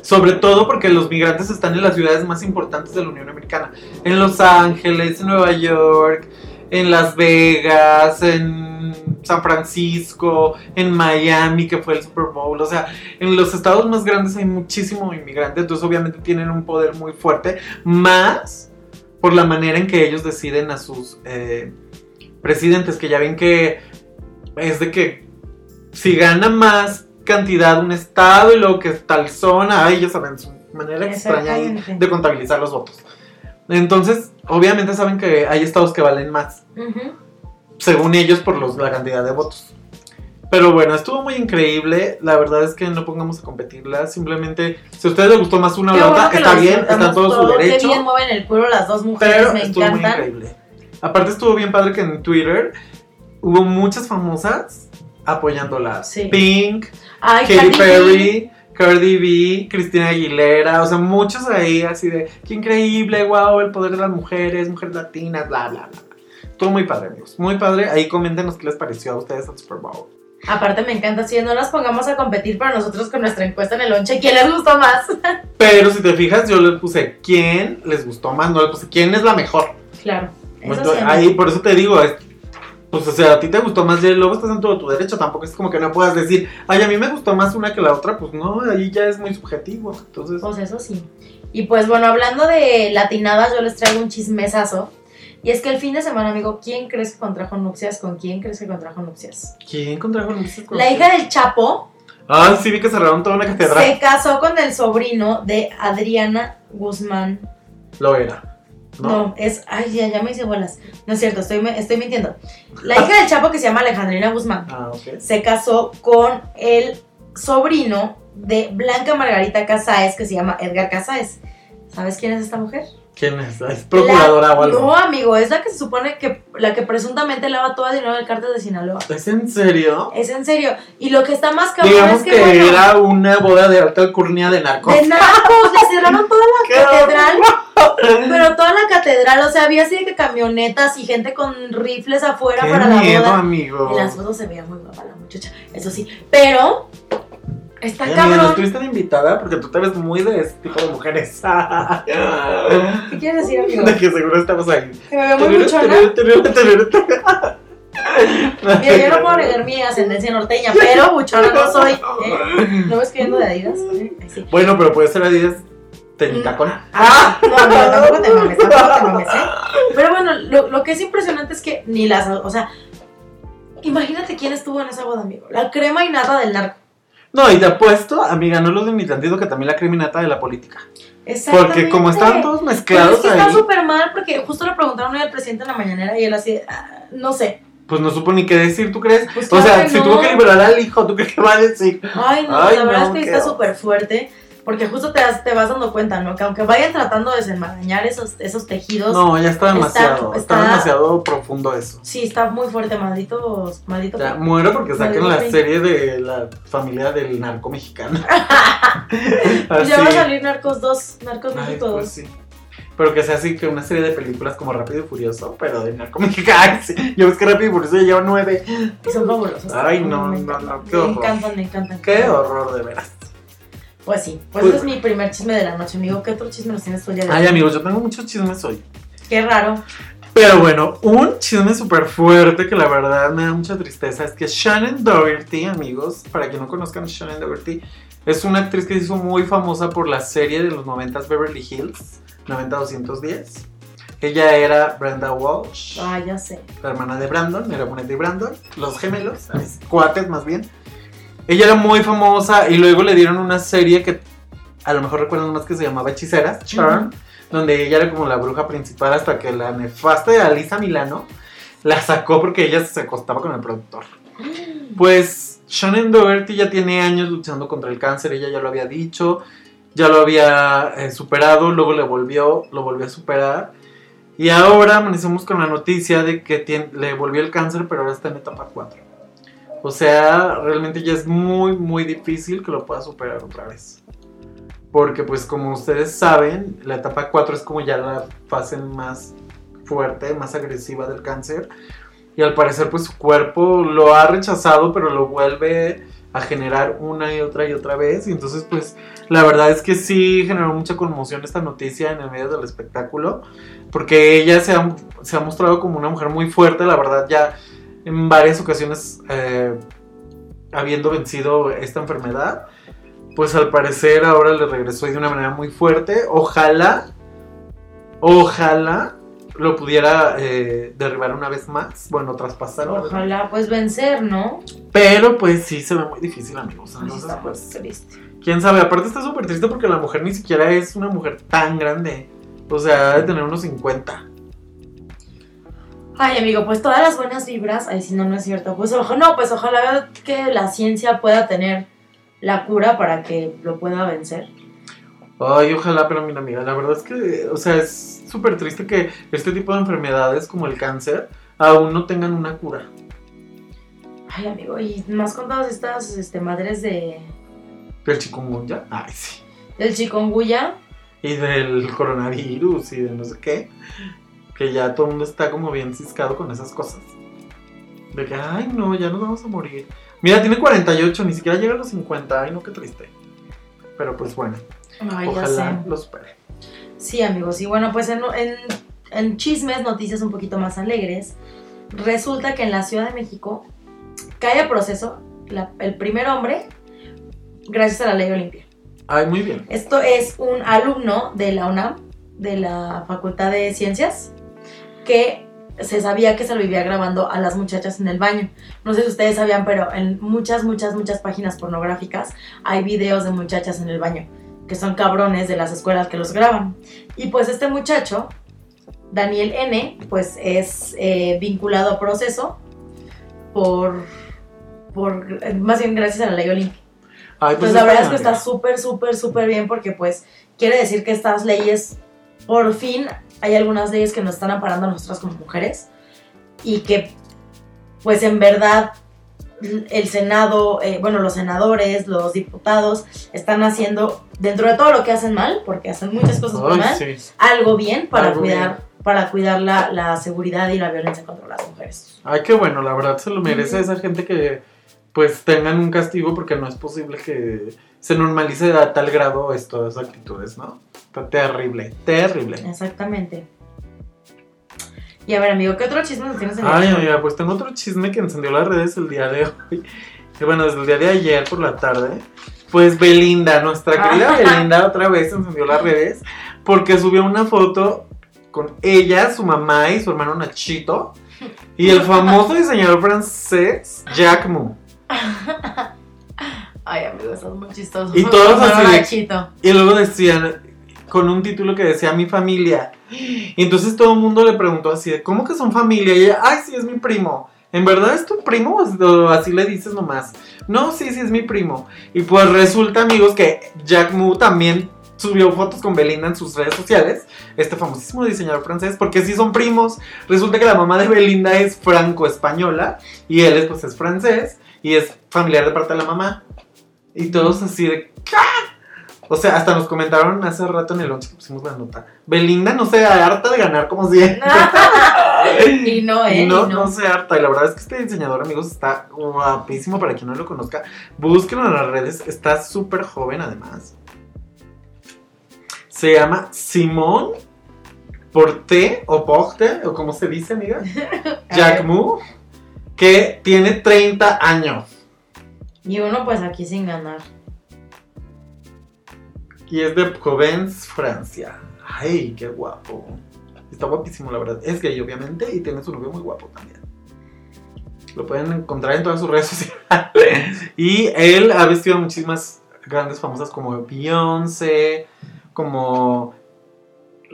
Sobre todo porque los migrantes están en las ciudades más importantes de la Unión Americana. En Los Ángeles, en Nueva York, en Las Vegas, en San Francisco, en Miami, que fue el Super Bowl. O sea, en los estados más grandes hay muchísimo inmigrante, entonces obviamente tienen un poder muy fuerte, más por la manera en que ellos deciden a sus eh, presidentes, que ya ven que es de que si gana más cantidad un estado y luego que tal zona, ay, ya saben, su manera extraña de contabilizar los votos. Entonces, obviamente saben que hay estados que valen más según ellos por los, la cantidad de votos. Pero bueno, estuvo muy increíble. La verdad es que no pongamos a competirla. Simplemente, si a ustedes les gustó más una o Qué la otra, está bien, está todo su Qué derecho. bien mueven el culo las dos mujeres, Pero me estuvo muy increíble. Aparte, estuvo bien padre que en Twitter hubo muchas famosas apoyándolas. Sí. Pink, Ay, Katy. Perry, Cardi B, Cristina Aguilera. O sea, muchos ahí así de qué increíble, wow, el poder de las mujeres, mujeres latinas, bla, bla, bla. Estuvo muy padre, amigos. Muy padre. Ahí coméntenos qué les pareció a ustedes el Super Bowl. Aparte me encanta, si no las pongamos a competir para nosotros con nuestra encuesta en el lonche, ¿quién les gustó más? Pero si te fijas, yo le puse quién les gustó más, no le puse quién es la mejor. Claro. Eso Entonces, ahí, por eso te digo, es- pues o sea, a ti te gustó más y luego estás en todo tu derecho, tampoco es como que no puedas decir, ay, a mí me gustó más una que la otra, pues no, ahí ya es muy subjetivo. Entonces, Pues eso sí. Y pues bueno, hablando de latinadas, yo les traigo un chismesazo. Y es que el fin de semana, amigo, ¿quién crees que contrajo nupcias? ¿Con quién crees que contrajo nupcias? ¿quién contrajo nupcias con La hija del Chapo Ah, sí, vi que cerraron toda una catedral. se casó con el sobrino de Adriana Guzmán. Lo era. No, ¿no? es. Ay, ya, ya me hice bolas. No es cierto, estoy, estoy mintiendo. La hija del Chapo, que se llama Alejandrina Guzmán, Ah, se casó con el sobrino de Blanca Margarita Casáez, que se llama Edgar Casáez. ¿Sabes quién es esta mujer? ¿Quién es? ¿Es procuradora La- o algo? No, amigo, es la que se supone que la que presuntamente lava todo el dinero del cártel de Sinaloa. ¿Es en serio? Es en serio. Y lo que está más cabrón Digamos es que, que, bueno, era una boda de alta alcurnia de narcos. de narcos, le cerraron toda ¡Qué la catedral. Pero toda la catedral, o sea, había así de que camionetas y gente con rifles afuera Qué para la miedo, boda. amigo. Y las fotos se veía muy guapa la muchacha, eso sí. Pero está Ay, amiga, ¿no cabrón. estuviste de invitada? Porque tú te ves muy de ese tipo de mujeres. ¿Qué quieres decir, amigo? de que seguro estamos ahí. Que me veo muy muchona. Mira, yo no puedo negar mi ascendencia norteña, pero buchona no soy. ¿eh? ¿No ves que viendo de Adidas? ¿Eh? Sí. Bueno, pero puede ser Adidas tenicacón. Ah, no, no, tampoco te mames, tampoco te mames, ¿eh? Pero bueno, lo, lo que es impresionante es que ni las, o sea, imagínate quién estuvo en esa boda, amigo. La crema y nata del narco. No, y te apuesto, amiga, no lo de ni tantito que también la criminata de la política. Porque como estaban todos Pero es mezclados que está ahí, súper mal porque justo le preguntaron hoy al presidente en la mañanera y él así, ah, no sé. pues no supo ni qué decir, ¿tú crees? Pues o claro sea, si no. tuvo que liberar al hijo, ¿tú crees que va a decir? Ay, no, Ay, la verdad no, es que está súper fuerte. Porque justo te, das- te vas dando cuenta, ¿no? Que aunque vayan tratando de desenmarañar esos, esos tejidos, No, ya está demasiado. Está, está- demasiado profundo eso. sí, está muy fuerte, maldito, maldito. Ya, muero porque saquen la serie de la familia del narco mexicano. Pues ya va a salir Narcos 2, Narcos Ay, México 2. pues sí. Pero que sea así que una serie de películas como Rápido y Furioso, pero de narco mexicano. Yo ves que Rápido y Furioso ya lleva nueve. Y son fabulosos. Ay, no, me no, no, qué Me horror. encantan, me encantan. Qué horror, de veras. Pues sí, pues, Pues- ese es mi primer chisme de la noche, amigo. ¿Qué otro chisme nos tienes de Ay, hoy? amigos, yo tengo muchos chismes hoy. Qué raro. Pero bueno, un chisme súper fuerte que la verdad me da mucha tristeza es que Shannon Doherty, amigos, para quien no conozcan a Shannon Doherty, es una actriz que se hizo muy famosa por la serie de los 90s Beverly Hills, 90-210. Ella era Brenda Walsh, Ah, ya sé. la hermana de Brandon, era Monet y Brandon, los gemelos, cuates más bien. Ella era muy famosa y luego le dieron una serie que a lo mejor recuerdan más que se llamaba Hechiceras, Charm, donde ella era como la bruja principal hasta que la nefasta de Alisa Milano la sacó porque ella se acostaba con el productor. Pues Shannon Doherty ya tiene años luchando contra el cáncer, ella ya lo había dicho, ya lo había eh, superado, luego le volvió, lo volvió a superar. Y ahora amanecemos con la noticia de que le volvió el cáncer, pero ahora está en etapa 4. O sea, realmente ya es muy, muy difícil que lo pueda superar otra vez. Porque pues como ustedes saben, la etapa 4 es como ya la fase más fuerte, más agresiva del cáncer. Y al parecer pues su cuerpo lo ha rechazado, pero lo vuelve a generar una y otra y otra vez. Y entonces pues la verdad es que sí generó mucha conmoción esta noticia en el medio del espectáculo. Porque ella se ha, se ha mostrado como una mujer muy fuerte, la verdad ya en varias ocasiones eh, habiendo vencido esta enfermedad. Pues al parecer ahora le regresó y de una manera muy fuerte. Ojalá, ojalá lo pudiera eh, derribar una vez más. Bueno, traspasar. Ojalá pues vencer, ¿no? Pero pues sí se ve muy difícil, amigos. Entonces, está pues, triste. quién sabe. Aparte está súper triste porque la mujer ni siquiera es una mujer tan grande. O sea, ha de tener unos 50. Ay, amigo, pues todas las buenas vibras, ay, si no, no es cierto. Pues ojo, no, pues ojalá que la ciencia pueda tener la cura para que lo pueda vencer. Ay, ojalá, pero mira, amiga, la verdad es que, o sea, es súper triste que este tipo de enfermedades como el cáncer aún no tengan una cura. Ay, amigo, y más con todas estas este, madres de Del chikungunya, ay, sí. del chikungunya. Y del coronavirus y de no sé qué. Que ya todo el mundo está como bien ciscado con esas cosas. De que, ay, no, ya nos vamos a morir. Mira, tiene 48, ni siquiera llega a los 50. Ay, no, qué triste. Pero pues bueno, Ay, ojalá lo supere. Sí, amigos. Y bueno, pues en, en- en chismes, noticias un poquito más alegres, resulta que en la Ciudad de México cae a proceso la- el primer hombre gracias a la ley Olimpia. Ay, muy bien. Esto es un alumno de la UNAM, de la Facultad de Ciencias, que se sabía que se lo vivía grabando a las muchachas en el baño. No sé si ustedes sabían, pero en muchas, muchas, muchas páginas pornográficas hay videos de muchachas en el baño, que son cabrones de las escuelas que los graban. Y pues este muchacho, Daniel N., pues es eh, vinculado a proceso por, por, más bien gracias a la ley Olimpia. Ay, Pues la verdad es que está súper, súper, súper bien porque pues quiere decir que estas leyes, por fin, hay algunas leyes que nos están amparando a nosotras como mujeres y que pues en verdad el Senado, eh, bueno, los senadores, los diputados están haciendo, dentro de todo lo que hacen mal, porque hacen muchas cosas Ay, mal, sí. algo bien para Algo cuidar, para cuidar la, la seguridad y la violencia contra las mujeres. Ay, qué bueno, la verdad se lo merece esa gente que pues tengan un castigo porque no es posible que se normalice a tal grado estas actitudes, ¿no? Está terrible, terrible. Exactamente. Y a ver, amigo, ¿qué otro chisme nos tienes en Ay, amiga, pues tengo otro chisme que encendió las redes el día de hoy. Que bueno, desde el día de ayer por la tarde. Pues Belinda, nuestra querida Ah. Belinda, otra vez encendió las redes porque subió una foto con ella, su mamá y su hermano Nachito y el famoso diseñador francés Jacques Mu. Ay, amigo, estás muy chistoso. Y todos así Nachito. Y luego decían, con un título que decía mi familia. Y entonces todo el mundo le preguntó así ¿cómo que son familia? Y ella, ay, sí, es mi primo. ¿En verdad es tu primo? O así le dices nomás. No, sí, sí es mi primo. Y pues resulta, amigos, que Jack Moo también subió fotos con Belinda en sus redes sociales. Este famosísimo diseñador francés, porque sí son primos. Resulta que la mamá de Belinda es franco-española y él es, pues, es francés y es familiar de parte de la mamá. Y todos así de... "¿Qué?". O sea, hasta nos comentaron hace rato en el 11 que pusimos la nota. Belinda no se harta de ganar como siempre. y no, ¿eh? No, Y no se harta. Y la verdad es que este diseñador, amigos, está guapísimo. Para quien no lo conozca, búsquenlo en las redes. Está súper joven, además. Se llama Simón Porte o Porte, o como se dice, amiga. Jack. Moo, que tiene 30 años. Y uno, pues aquí sin ganar. Y es de Provence, Francia. Ay, qué guapo. Está guapísimo, la verdad. Es gay, obviamente, y tiene su novio muy guapo también. Lo pueden encontrar en todas sus redes sociales. Y él ha vestido a muchísimas grandes famosas como Beyoncé, como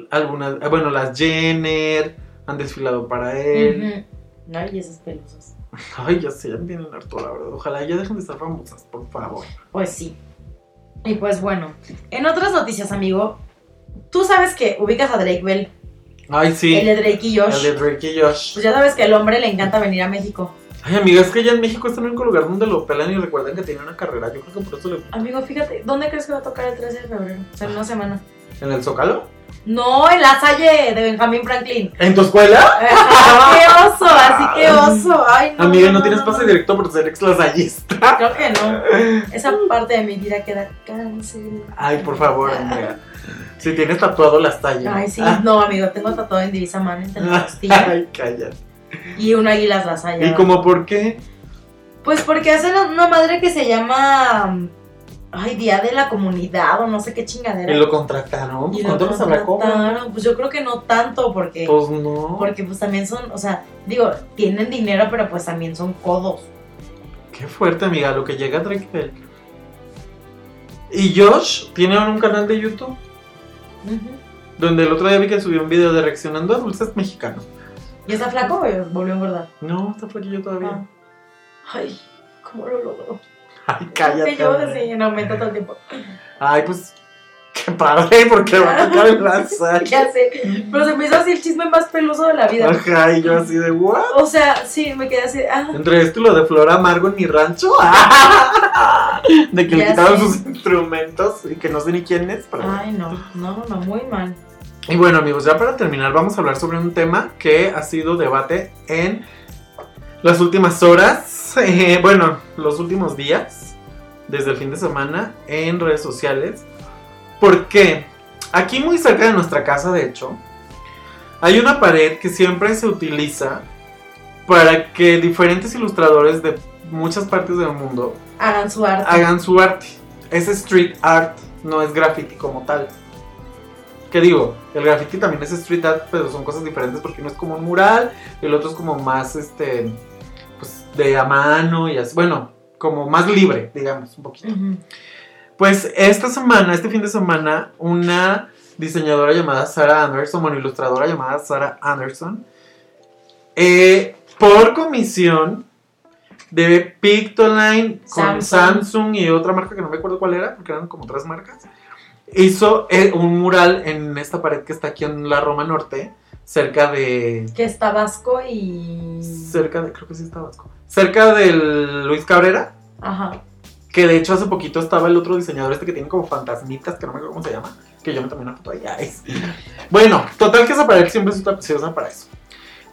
algunas, eh, bueno, las Jenner han desfilado para él. Ay, esas pelosas. Ay, ya sé, ya me tienen harto, la verdad. Ojalá ya dejen de estar famosas, por favor. Pues sí. Y pues bueno, en otras noticias, amigo, tú sabes que ubicas a Drake Bell, Ay, sí. el de Drake y Josh. El de Drake y Josh. Pues ya sabes que al hombre le encanta venir a México. Ay, amiga, es que ya en México es el único lugar donde lo pelan y recuerdan que tiene una carrera. Yo creo que por eso le. Amigo, fíjate, ¿dónde crees que va a tocar el 13 de febrero? O sea, en una semana. ¿En el Zócalo? No, en la Salle de Benjamín Franklin. ¿En tu escuela? ¡Qué oso! Así que oso. Ay, no. Amiga, no no, tienes pase directo por ser ex lasallista. Creo que no. Esa parte de mi vida queda cáncer. Ay, por favor, amiga. Si tienes tatuado las tallas. Ay, sí. Ah. No, amigo, tengo tatuado en Divisa Man entre la costilla Ay, cállate. y una águila la saya. ¿Y como por qué? Pues porque hacen una madre que se llama. Ay, Día de la Comunidad o no sé qué chingadera. ¿Y lo contrataron? Y ¿Cuánto cobrado? contrataron. Pues yo creo que no tanto porque. Pues no. Porque pues también son, o sea, digo, tienen dinero, pero pues también son codos. Qué fuerte, amiga, lo que llega a Drake Bell. Y Josh tiene un canal de YouTube donde el otro día vi que subió un video de reaccionando a dulces mexicanos. ¿Y está flaco o volvió a engordar? No, está flaquillo todavía. Ah. Ay, ¿cómo lo logró? Ay, cállate. Que yo así en aumento todo el tiempo. Ay, pues qué padre, porque va a tocar el lanzar. Ya sé. Pero se me hizo así el chisme más peluso de la vida. Ajá, y yo así de what? O sea, sí, me quedé así. Ah, Entre esto y lo de Flor Amargo en mi rancho. de que le Ya quitaron sé. sus instrumentos y que no sé ni quién es. pero ay, no, no, no, muy mal. Y bueno, amigos, ya para terminar, vamos a hablar sobre un tema que ha sido debate en las últimas horas. eh, bueno, los últimos días, desde el fin de semana, en redes sociales. Porque aquí, muy cerca de nuestra casa, de hecho, hay una pared que siempre se utiliza para que diferentes ilustradores de muchas partes del mundo Hagan su arte. hagan su arte. Es street art, no es graffiti como tal. ¿Qué digo? El graffiti también es street art, pero son cosas diferentes porque uno es como un mural y el otro es como más, este, pues de a mano y así. Bueno, como más libre, digamos, un poquito. Pues esta semana, este fin de semana, una diseñadora llamada Sarah Anderson, bueno, ilustradora llamada Sarah Anderson, eh, por comisión de Pictoline con Samsung. Samsung. y otra marca que no me acuerdo cuál era, porque eran como tres marcas, hizo eh, un mural en esta pared que está aquí en la Roma Norte, cerca de... Que es Tabasco y. Cerca de, creo que sí está Vasco. Cerca del Luis Cabrera. Ajá. Que de hecho hace poquito estaba el otro diseñador este que tiene como fantasmitas, que no me acuerdo cómo se llama, que yo me tomé una foto sí. Bueno, total que esa pared siempre se usa- se usa para eso.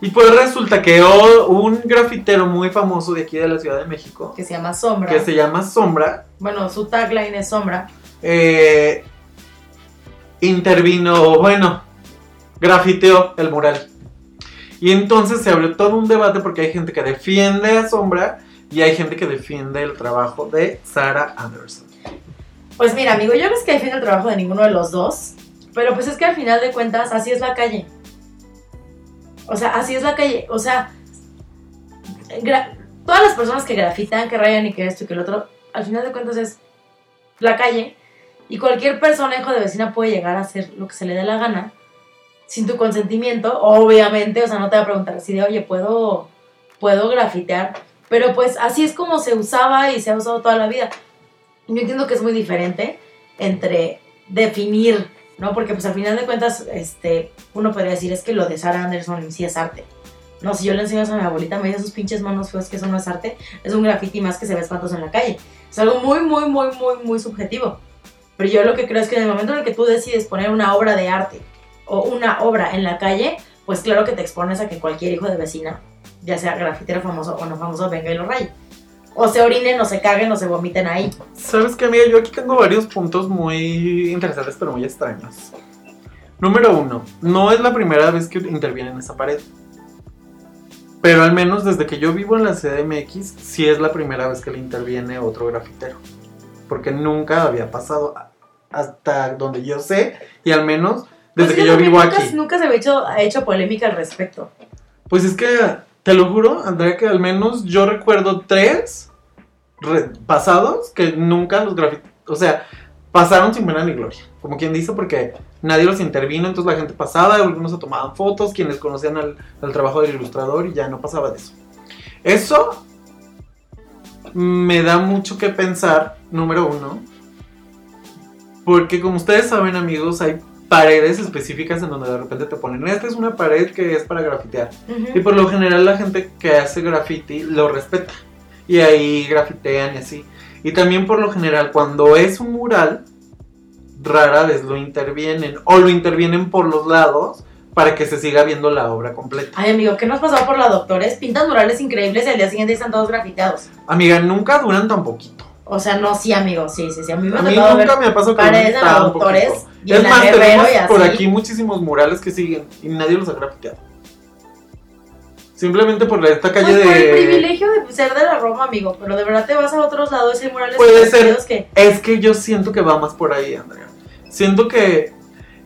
Y pues resulta que oh, un grafitero muy famoso de aquí de la Ciudad de México, Que se llama Sombra. que se llama Sombra, Bueno, su tagline es Sombra. eh, intervino, bueno, grafiteó el mural. Y entonces se abrió todo un debate porque hay gente que defiende a Sombra y hay gente que defiende el trabajo de Sarah Anderson. Pues mira, amigo, yo no es que defienda el trabajo de ninguno de los dos, pero pues es que al final de cuentas así es la calle. O sea, así es la calle. O sea, todas las personas que grafitan, que rayan y que esto y que el otro, al final de cuentas es la calle y cualquier persona, de vecina, puede llegar a hacer lo que se le dé la gana sin tu consentimiento, obviamente. O sea, no te va a preguntar así de, oye, ¿puedo, puedo grafitear, pero pues así es como se usaba y se ha usado toda la vida. Yo entiendo que es muy diferente entre definir, ¿no? Porque pues al final de cuentas, este, uno podría decir es que lo de Sarah Anderson sí es arte. No, si yo le enseño eso a mi abuelita, me dice esos pinches manos feos que eso no es arte, es un graffiti más que se ve espantoso en la calle. Es algo muy, muy, muy, muy, muy subjetivo. Pero yo lo que creo es que en el momento en el que tú decides poner una obra de arte o una obra en la calle, pues claro que te expones a que cualquier hijo de vecina, ya sea grafitero famoso o no famoso, venga y lo raye. O se orinen, o se caguen, o se vomiten ahí. ¿Sabes qué, amiga? Yo aquí tengo varios puntos muy interesantes, pero muy extraños. Número uno, no es la primera vez que interviene en esa pared. Pero al menos desde que yo vivo en la CDMX, sí es la primera vez que le interviene otro grafitero. Porque nunca había pasado hasta donde yo sé, y al menos desde Pues que yo vivo nunca, aquí. Nunca se había hecho, ha hecho polémica al respecto. Pues es que, te lo juro, Andrea, que al menos yo recuerdo tres re- pasados que nunca los grafiteros, o sea, pasaron sin pena ni gloria. Como quien dice, porque nadie los intervino, entonces la gente pasaba, algunos se tomaban fotos, quienes conocían al, al trabajo del ilustrador y ya no pasaba de eso. Eso me da mucho que pensar, número uno, porque como ustedes saben amigos, hay paredes específicas en donde de repente te ponen, esta es una pared que es para grafitear. Y por lo general la gente que hace graffiti lo respeta. Y ahí grafitean y así. Y también por lo general cuando es un mural, rara vez lo intervienen. O lo intervienen por los lados para que se siga viendo la obra completa. Ay, amigo, ¿qué nos pasó por la doctores? Pintan murales increíbles y al día siguiente están todos grafiteados. Amiga, nunca duran tan poquito. O sea, no, sí, amigo, sí, sí, sí. A mí me A mí nunca me ha pasado que paredes de tan doctores poquito. y en Es la más, tenemos y así. por aquí muchísimos murales que siguen y nadie los ha grafiteado. Simplemente por esta calle Pues por el de... privilegio de ser de la Roma, amigo. Pero de verdad te vas a otros lados y murales Puede ser. que... Es que yo siento que va más por ahí, Andrea. Siento que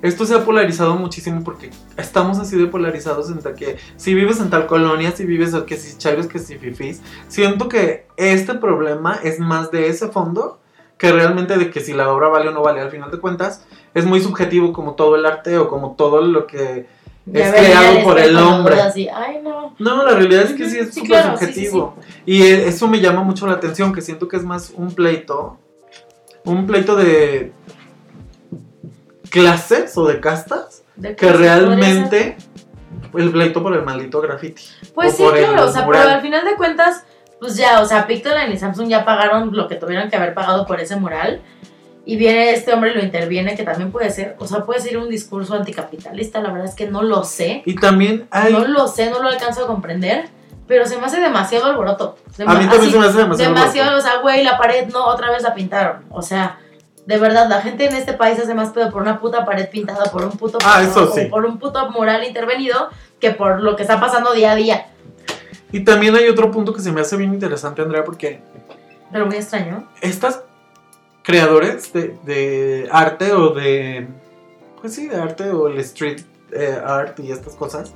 esto se ha polarizado muchísimo porque estamos así de polarizados entre que si vives en tal colonia, si vives que si chairos, que si fifís. Siento que este problema es más de ese fondo que realmente de que si la obra vale o no vale. Al final de cuentas, es muy subjetivo como todo el arte o como todo lo que ya es creado por el hombre. y, Ay, no. No, la realidad es que sí es sí, súper claro, sí, sí, subjetivo. Y e- eso me llama mucho la atención, que siento que es más un pleito, un pleito de clases o de castas, De que realmente el pleito por el maldito graffiti. Pues sí, claro, o sea, mural. pero al final de cuentas, pues ya, o sea, Pictoline y Samsung ya pagaron lo que tuvieron que haber pagado por ese mural. Y viene este hombre y lo interviene, que también puede ser, o sea, puede ser un discurso anticapitalista, la verdad es que no lo sé. Y también hay... No lo sé, no lo alcanzo a comprender, pero se me hace demasiado alboroto. a mí también así, se me hace demasiado... demasiado, roto. o sea, güey, la pared no, otra vez la pintaron. O sea, de verdad, la gente en este país hace más pedo por una puta pared pintada, por un puto, Ah, eso sí. por un puto mural intervenido, que por lo que está pasando día a día. Y también hay otro punto que se me hace bien interesante, Andrea, porque Pero muy extraño. estas creadores de, de arte o de... Pues sí, de arte o el street eh, art y estas cosas.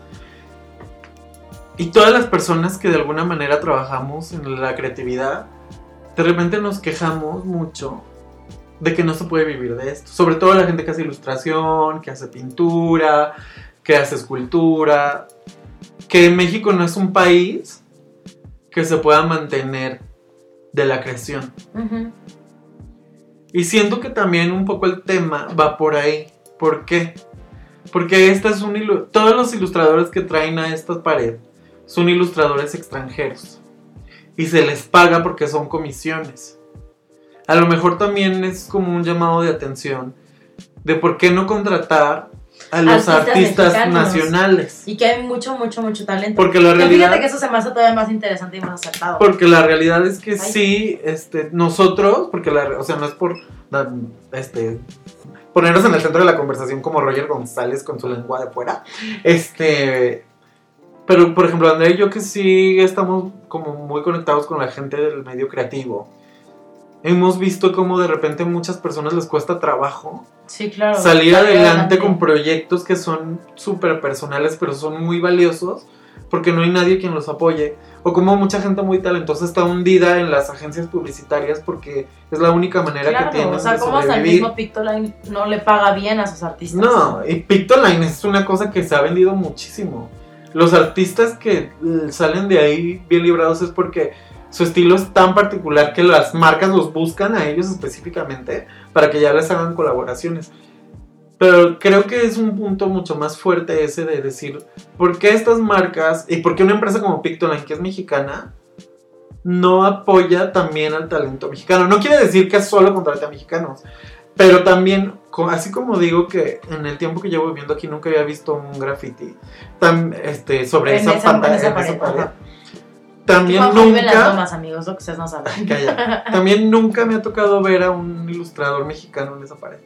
Y todas las personas que de alguna manera trabajamos en la creatividad, de repente nos quejamos mucho de que no se puede vivir de esto. Sobre todo la gente que hace ilustración, que hace pintura, que hace escultura. Que México no es un país que se pueda mantener de la creación. Y siento que también un poco el tema va por ahí. ¿Por qué? Porque esta es un todos los ilustradores que traen a esta pared son ilustradores extranjeros. Y se les paga porque son comisiones. A lo mejor también es como un llamado de atención de por qué no contratar a los Artistas nacionales. Y que hay mucho, mucho, mucho talento. Porque la realidad... fíjate que eso se me hace todavía más interesante y más acertado. Porque la realidad es que Ay. sí, este, nosotros, porque la, o sea, no es por este, ponernos en el centro de la conversación como Roger González con su lengua de fuera, este, pero por ejemplo, Andrea y yo que sí estamos como muy conectados con la gente del medio creativo, hemos visto como de repente a muchas personas les cuesta trabajo sí, claro. salir adelante con proyectos que son súper personales, pero son muy valiosos, porque no hay nadie quien los apoye. O como mucha gente muy talentosa está hundida en las agencias publicitarias porque es la única manera Claro, que tienen o sea, de como hasta el mismo Pictoline no le paga bien a sus artistas. No, y Pictoline es una cosa que se ha vendido muchísimo. los artistas que salen de ahí bien librados es porque su estilo es tan particular que las marcas los buscan a ellos específicamente para que ya les hagan colaboraciones. Pero creo que es un punto mucho más fuerte ese de decir, ¿por qué estas marcas y por qué una empresa como Pictoline, que es mexicana, no apoya también al talento mexicano? No quiere decir que solo contrate a mexicanos, pero también, así como digo que en el tiempo que llevo viviendo aquí nunca había visto un graffiti tan, este, sobre En esa, esa- pantalla, en esa en esa pared, pared. ajá. También Juanjo las nunca... lomas, amigos, lo que ustedes no saben. Calla. También nunca me ha tocado ver a un ilustrador mexicano en esa pared.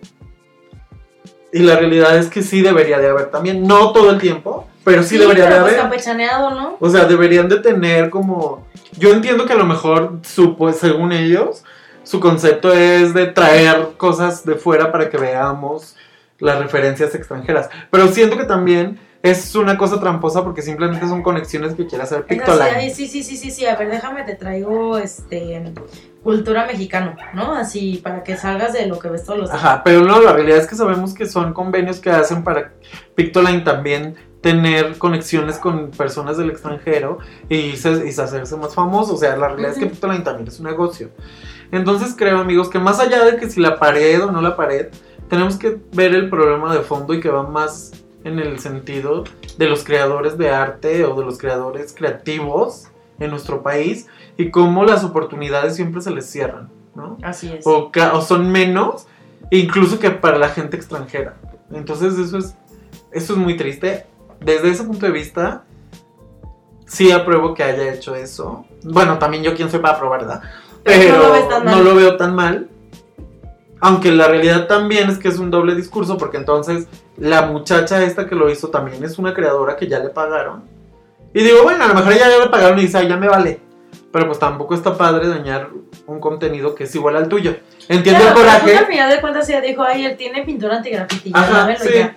Y la realidad es que sí debería de haber también, no todo el tiempo, pero sí, debería pero de pues haber. campechaneado, ¿no? O sea, deberían de tener como... Yo entiendo que a lo mejor, su, pues, según ellos, su concepto es de traer cosas de fuera para que veamos las referencias extranjeras. Pero siento que también es una cosa tramposa porque simplemente son conexiones que quiere hacer Pictoline. sí, sí, sí, sí, sí. A ver, déjame, te traigo este cultura mexicano, ¿no? Así, para que salgas de lo que ves todos los días. Ajá, pero no, la realidad es que sabemos que son convenios que hacen para Pictoline también tener conexiones con personas del extranjero y, se- y hacerse más famoso. O sea, la realidad es que. Pictoline también es un negocio. Entonces creo, amigos, que más allá de que si la pared o no la pared, tenemos que ver el problema de fondo y que va más en el sentido de los creadores de arte o de los creadores creativos en nuestro país y cómo las oportunidades siempre se les cierran, ¿no? Así es. o, son menos, incluso que para la gente extranjera. Entonces eso es, eso es muy triste. Desde ese punto de vista, sí apruebo que haya hecho eso. Bueno, también yo quién soy para aprobar, ¿verdad? Pero no lo veo tan mal. Aunque la realidad también es que es un doble discurso, porque entonces la muchacha esta que lo hizo también es una creadora que ya le pagaron. Y digo, bueno, a lo mejor ya le pagaron y dice, "Ay, ya me vale. Pero pues tampoco está padre dañar un contenido que es igual al tuyo. Entiendo Claro, el coraje. al final de cuentas ella dijo, ay, él tiene pintura antigrafiti, ya, Ajá, dámelo sí. ya.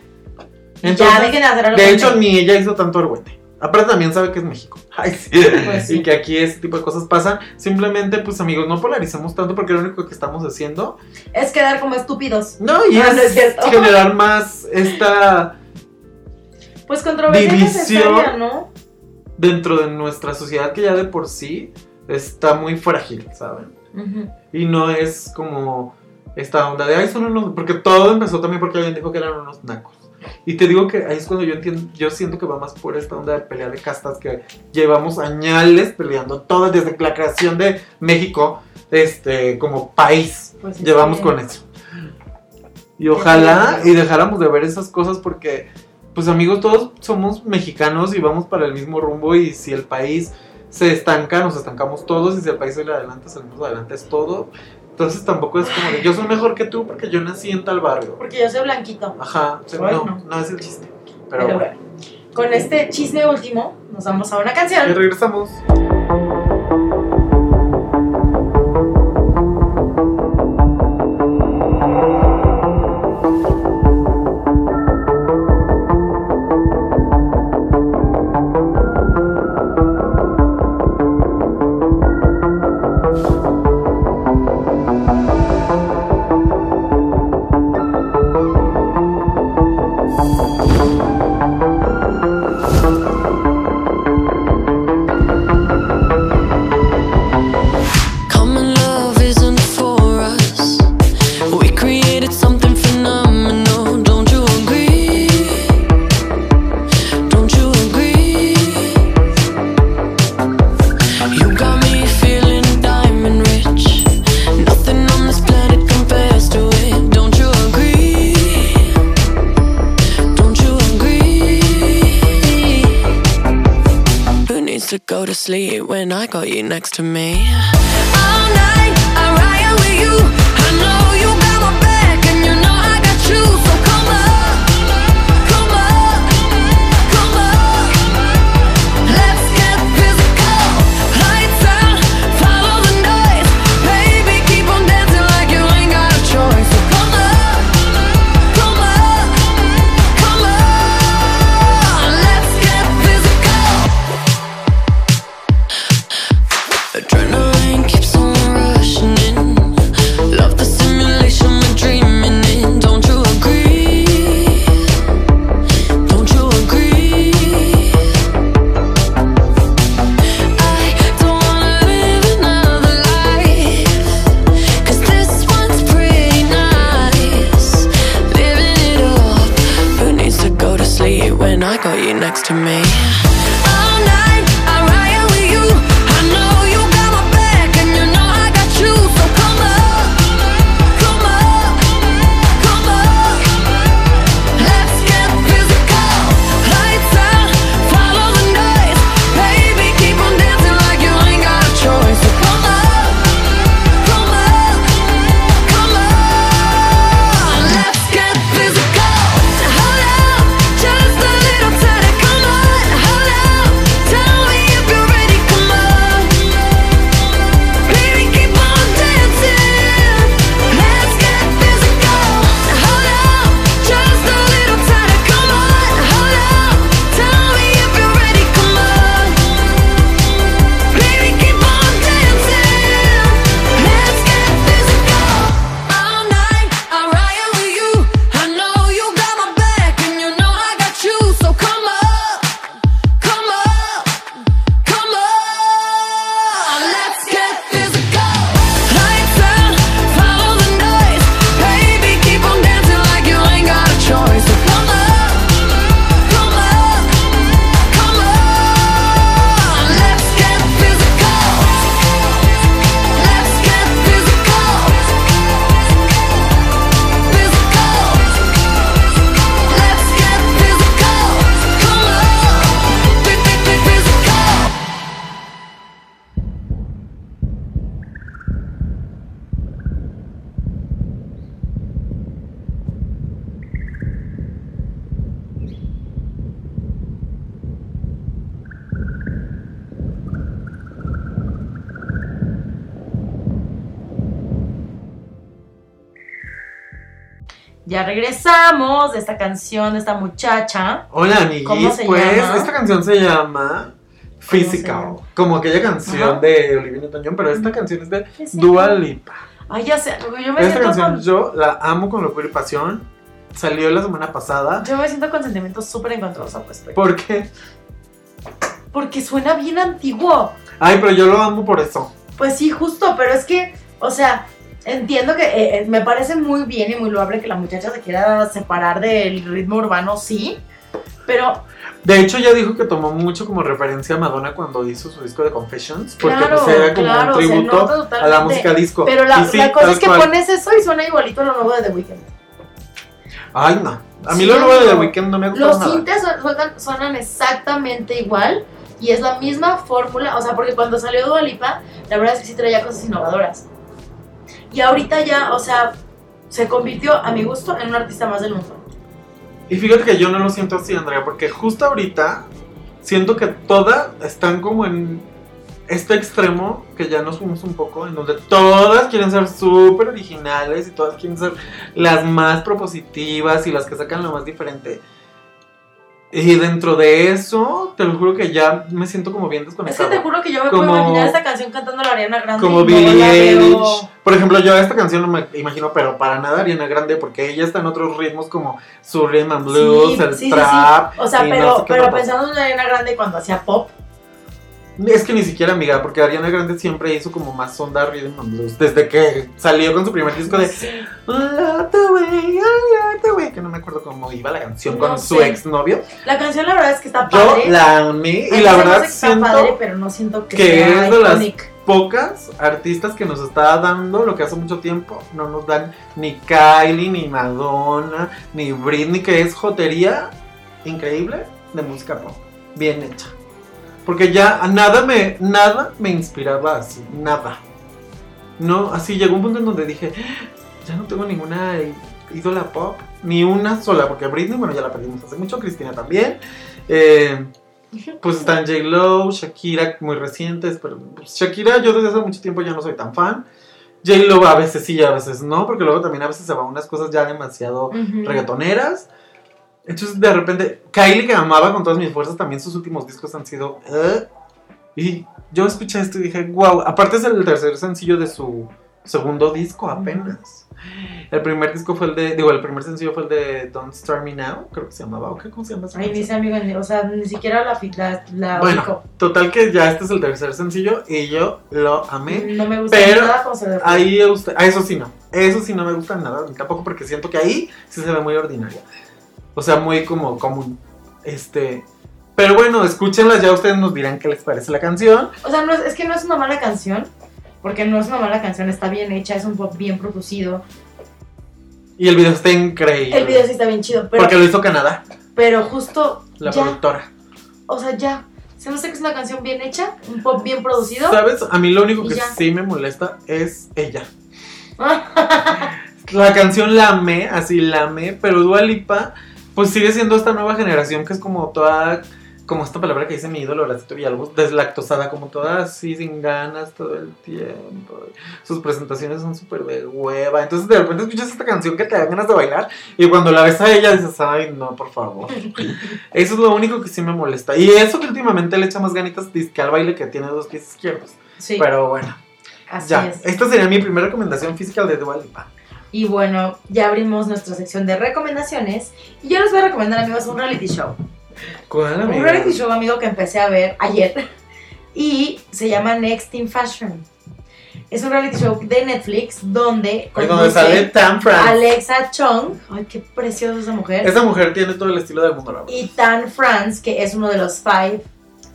Entonces, ya, dejen de hacer algo de hecho, ni ella hizo tanto argüente. Aparte también sabe que es México. Ay, sí. Pues sí. Y que aquí ese tipo de cosas pasan. Simplemente, pues amigos, no polaricemos tanto porque lo único que estamos haciendo. Es quedar como estúpidos. No, y No, es, no es cierto. generar más esta Pues controversia División. ¿no? dentro de nuestra sociedad que ya de por sí está muy frágil, ¿saben? Y no es como esta onda de, ay, son unos... Porque todo empezó también porque alguien dijo que eran unos nacos. Y te digo que ahí es cuando yo entiendo, yo siento que va más por esta onda de pelea de castas que llevamos añales peleando todas desde la creación de México, este, como país. Pues sí, llevamos sí. con eso. Y ojalá y dejáramos de ver esas cosas porque, pues amigos, todos somos mexicanos y vamos para el mismo rumbo y si el país se estanca, nos estancamos todos y si el país sale adelante, salimos adelante, es todo. Entonces tampoco es como de yo soy mejor que tú porque yo nací en tal barrio. Porque yo soy blanquito. Ajá, o sea, Ay, no, no. es el chiste. Pero, Pero bueno, bueno, con este chisme último, nos vamos a una y canción. regresamos. Next to me? De esta canción, de esta muchacha. Hola, amiguis. ¿Cómo se pues llama? esta canción se llama Physical. Como aquella canción Ajá. de Olivia Newton-John, pero esta canción es de Physical. Dua Lipa. Ay, ya sé, yo me Esta siento canción con... yo la amo con locura y pasión. Salió la semana pasada. Yo me siento con sentimientos súper encontrados respecto. ¿Por qué? Porque suena bien antiguo. Ay, pero yo lo amo por eso. Pues sí, justo, pero es que, o sea, entiendo que eh, eh, me parece muy bien y muy loable que la muchacha se quiera separar del ritmo urbano, sí, pero De hecho, ya dijo que tomó mucho como referencia a Madonna cuando hizo su disco de Confessions. Porque Claro, pues era como claro, un tributo a la música disco. Pero la, sí, la cosa es que cual. pones eso y suena igualito a lo nuevo de The Weeknd. Ay, no. A mí Sí, lo nuevo de The. Weeknd no me gusta Los su- suenan, suenan exactamente igual y es la misma fórmula, o sea, porque cuando salió Dua Lipa, la verdad es que sí traía cosas innovadoras. Y ahorita ya, o sea, se convirtió, a mi gusto, en un artista más del mundo. Y fíjate que yo no lo siento así, Andrea, porque justo ahorita siento que todas están como en este extremo que ya nos fuimos un poco, en donde todas quieren ser súper originales y todas quieren ser las más propositivas y las que sacan lo más diferente. Y dentro de eso, te lo juro que ya me siento como bien Es que desconectado. te juro que yo me Como- puedo imaginar esta canción cantando la Ariana Grande. como Billie. Por ejemplo, yo esta canción no me imagino, pero para nada Ariana Grande, porque ella está en otros ritmos como su rhythm and blues, Sí, el sí, sí, trap. O sea, no pero, sé pero pensando en Ariana Grande cuando hacía pop, Es que ni siquiera, amiga, porque Ariana Grande siempre hizo como más onda rhythm and blues. Desde que salió con su primer disco de sí. Love the way, I love the way, que no me acuerdo cómo iba la canción No con su sé. exnovio. la canción la verdad es que está Yo padre. la amé y la verdad que está siento padre, pero no siento que, que sea es de las- pocas artistas que nos está dando lo que hace mucho tiempo. No nos dan ni Kylie, ni Madonna, ni Britney, que es jotería increíble de música pop. Bien hecha. Porque ya nada me, nada me inspiraba así, nada. No, así llegó un punto en donde dije, ya no tengo ninguna ídola pop, ni una sola, porque Britney, bueno, ya la perdimos hace mucho, Cristina también. Eh, pues están J. Lo, Shakira, muy recientes, pero pues, Shakira yo desde hace mucho tiempo ya no soy tan fan. J. Lo a veces sí, a veces no, porque luego también a veces se van unas cosas ya demasiado Ujú. reggaetoneras. Entonces de repente, Kylie que amaba con todas mis fuerzas, también sus últimos discos han sido... "Eh". Y yo escuché esto y dije, wow, aparte es el tercer sencillo de su segundo disco apenas. El primer disco fue el de, digo, el primer sencillo fue el de Don't Start Me Now, creo que se llamaba, ¿o qué? ¿Cómo se llama? Ay, dice amigo, o sea, ni siquiera la, la, la Bueno. Total que ya este es el tercer sencillo y yo lo amé. No me gusta pero nada como se ve. Ahí usted, a eso sí no, eso sí no me gusta nada, tampoco porque siento que ahí sí se ve muy ordinaria. O sea, muy como común. Este, pero bueno, escúchenlas, ya ustedes nos dirán qué les parece la canción. O sea, no es, es que no es una mala canción, porque no es una mala canción, está bien hecha, es un pop bien producido. Y el video está increíble. El video sí está bien chido, pero, porque lo hizo Canadá, pero justo la ya, productora. o sea, ya. Se me hace que es una canción bien hecha, un pop bien producido. ¿Sabes? A mí lo único que ya. sí me molesta es ella. La canción la amé, así la amé, pero Dua Lipa, pues sigue siendo esta nueva generación que es como toda, como esta palabra que dice mi ídolo Horacito Villalobos, deslactosada, como toda así, sin ganas todo el tiempo. Sus presentaciones son súper de hueva. Entonces de repente escuchas esta canción que te da ganas de bailar y cuando la ves a ella dices, ay, no, por favor. Eso es lo único que sí me molesta. Y eso que últimamente le echa más ganitas disque al baile que tiene dos pies izquierdos. Sí, Pero bueno, así ya. es. Esta sería mi primera recomendación física de Dua Lipa. Y bueno, ya abrimos nuestra sección de recomendaciones. Y yo les voy a recomendar, amigos, un reality show. ¿Cuál, Un reality show, amigo, que empecé a ver ayer. Y se llama Next in Fashion. Es un reality show de Netflix donde conduce sale Tan France. Alexa Chung. Ay, qué preciosa esa mujer. Esa mujer tiene todo el estilo del mundo. Y Tan France, que es uno de los Five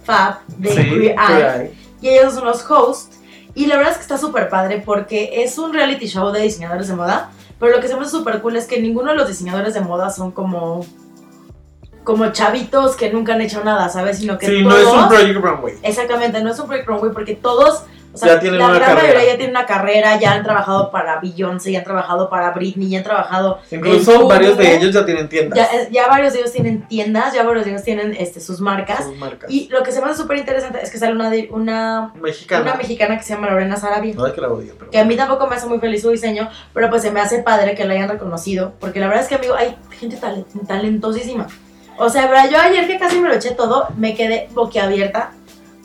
Fab de Sí, Queer. Eye. Y ellos son los hosts. Y la verdad es que está súper padre porque es un reality show de diseñadores de moda. Pero lo que se me hace súper cool es que ninguno de los diseñadores de moda son como. como chavitos que nunca han hecho nada, ¿sabes? Sino que Sí, todos. no es un Project Runway. Exactamente, no es un Project Runway porque todos O sea, Ya tienen la una gran carrera. mayoría ya tienen una carrera, ya han trabajado para Beyoncé, ya han trabajado para Britney, ya han trabajado. Incluso varios de ellos ya tienen tiendas. Ya, eh, ya varios de ellos tienen tiendas, ya varios de ellos tienen este, sus marcas. sus marcas. Y lo que se me hace súper interesante es que sale una, de- una, Mexicana. una mexicana que se llama Lorena Sarabia. No es que la odio, pero. Que a mí tampoco me hace muy feliz su diseño, pero pues se me hace padre que la hayan reconocido. Porque la verdad es que, amigo, hay gente tale- talentosísima. O sea, verdad, yo ayer que casi me lo eché todo, me quedé boquiabierta.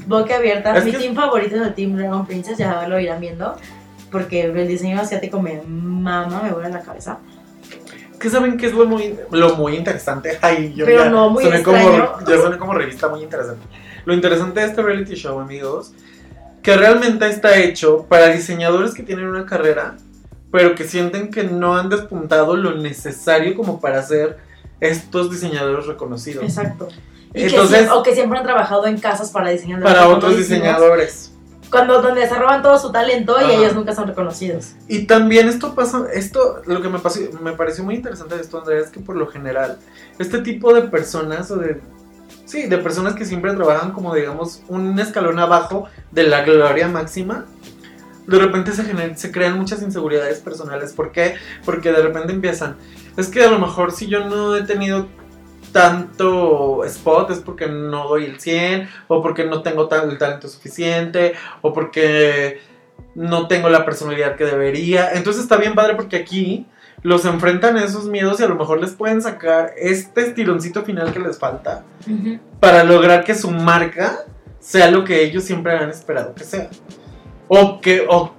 Boquiabierta. Es Mi que- team favorito es el Team Dragon Princess, ya lo irán viendo. Porque el diseño asiático me mama, me vuela la cabeza. ¿Qué saben qué es lo muy, lo muy interesante? Ay, yo Pero ya no, muy soné como, ya soné como revista muy interesante. Lo interesante de este reality show, amigos, que realmente está hecho para diseñadores que tienen una carrera, pero que sienten que no han despuntado lo necesario como para ser estos diseñadores reconocidos. Exacto. Y Entonces- que, o que siempre han trabajado en casas para diseñadores. Para otros diseñadores. Cuando donde se roban todo su talento y Ajá. ellos nunca son reconocidos. Y también esto pasa, esto, lo que me, pasó, me pareció muy interesante de esto, Andrea, es que por lo general, este tipo de personas o de, sí, de personas que siempre trabajan como, digamos, un escalón abajo de la gloria máxima, de repente se, se crean muchas inseguridades personales. ¿Por qué? Porque de repente empiezan, es que a lo mejor si yo no he tenido tanto spot es porque no doy el 100 o porque no tengo tal- el talento suficiente o porque no tengo la personalidad que debería. Entonces está bien padre porque aquí los enfrentan a esos miedos y a lo mejor les pueden sacar este estironcito final que les falta para lograr que su marca sea lo que ellos siempre han esperado que sea. O que, o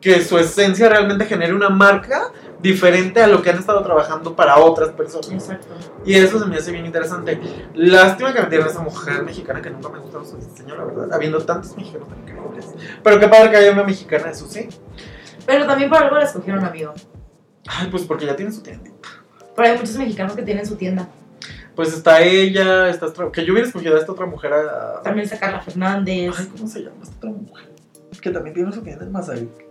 que su esencia realmente genere una marca diferente a lo que han estado trabajando para otras personas. Exacto. Y eso se me hace bien interesante. Lástima que metieron a esa mujer mexicana que nunca me gustó su diseño, la verdad. Habiendo tantos mexicanos tan increíbles. Pero qué padre que haya una mexicana, eso sí. Pero también por algo la escogieron, amigo. Ay, pues porque ya tiene su tienda. Pero hay muchos mexicanos que tienen su tienda. Pues está ella, está que yo hubiera escogido a esta otra mujer. A... También está Carla Fernández. Ay, ¿cómo se llama esta otra mujer? Que también tiene su tienda en Mazarik.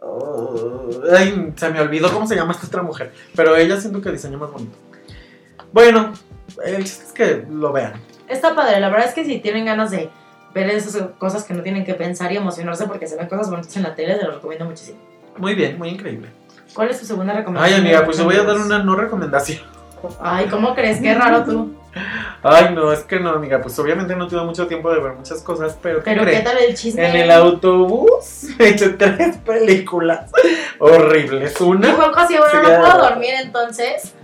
Oh, ay, se me olvidó cómo se llama esta otra mujer. Pero ella siento que diseña más bonito. Bueno, el chiste es que lo vean. Está padre. La verdad es que si tienen ganas de ver esas cosas que no tienen que pensar y emocionarse porque se ven cosas bonitas en la tele, te lo recomiendo muchísimo. Muy bien, muy increíble. ¿Cuál es tu segunda Ay, recomendación? amiga, pues yo voy a dar una no recomendación. Ay, ¿cómo crees? Qué raro tú. Ay, no, es que no, amiga, pues obviamente no tuve mucho tiempo de ver muchas cosas, pero ¿qué Pero ¿qué tal el chisme? En el autobús me eché tres películas horribles. Y Una, Juanjo así, bueno, no puedo dormir entonces.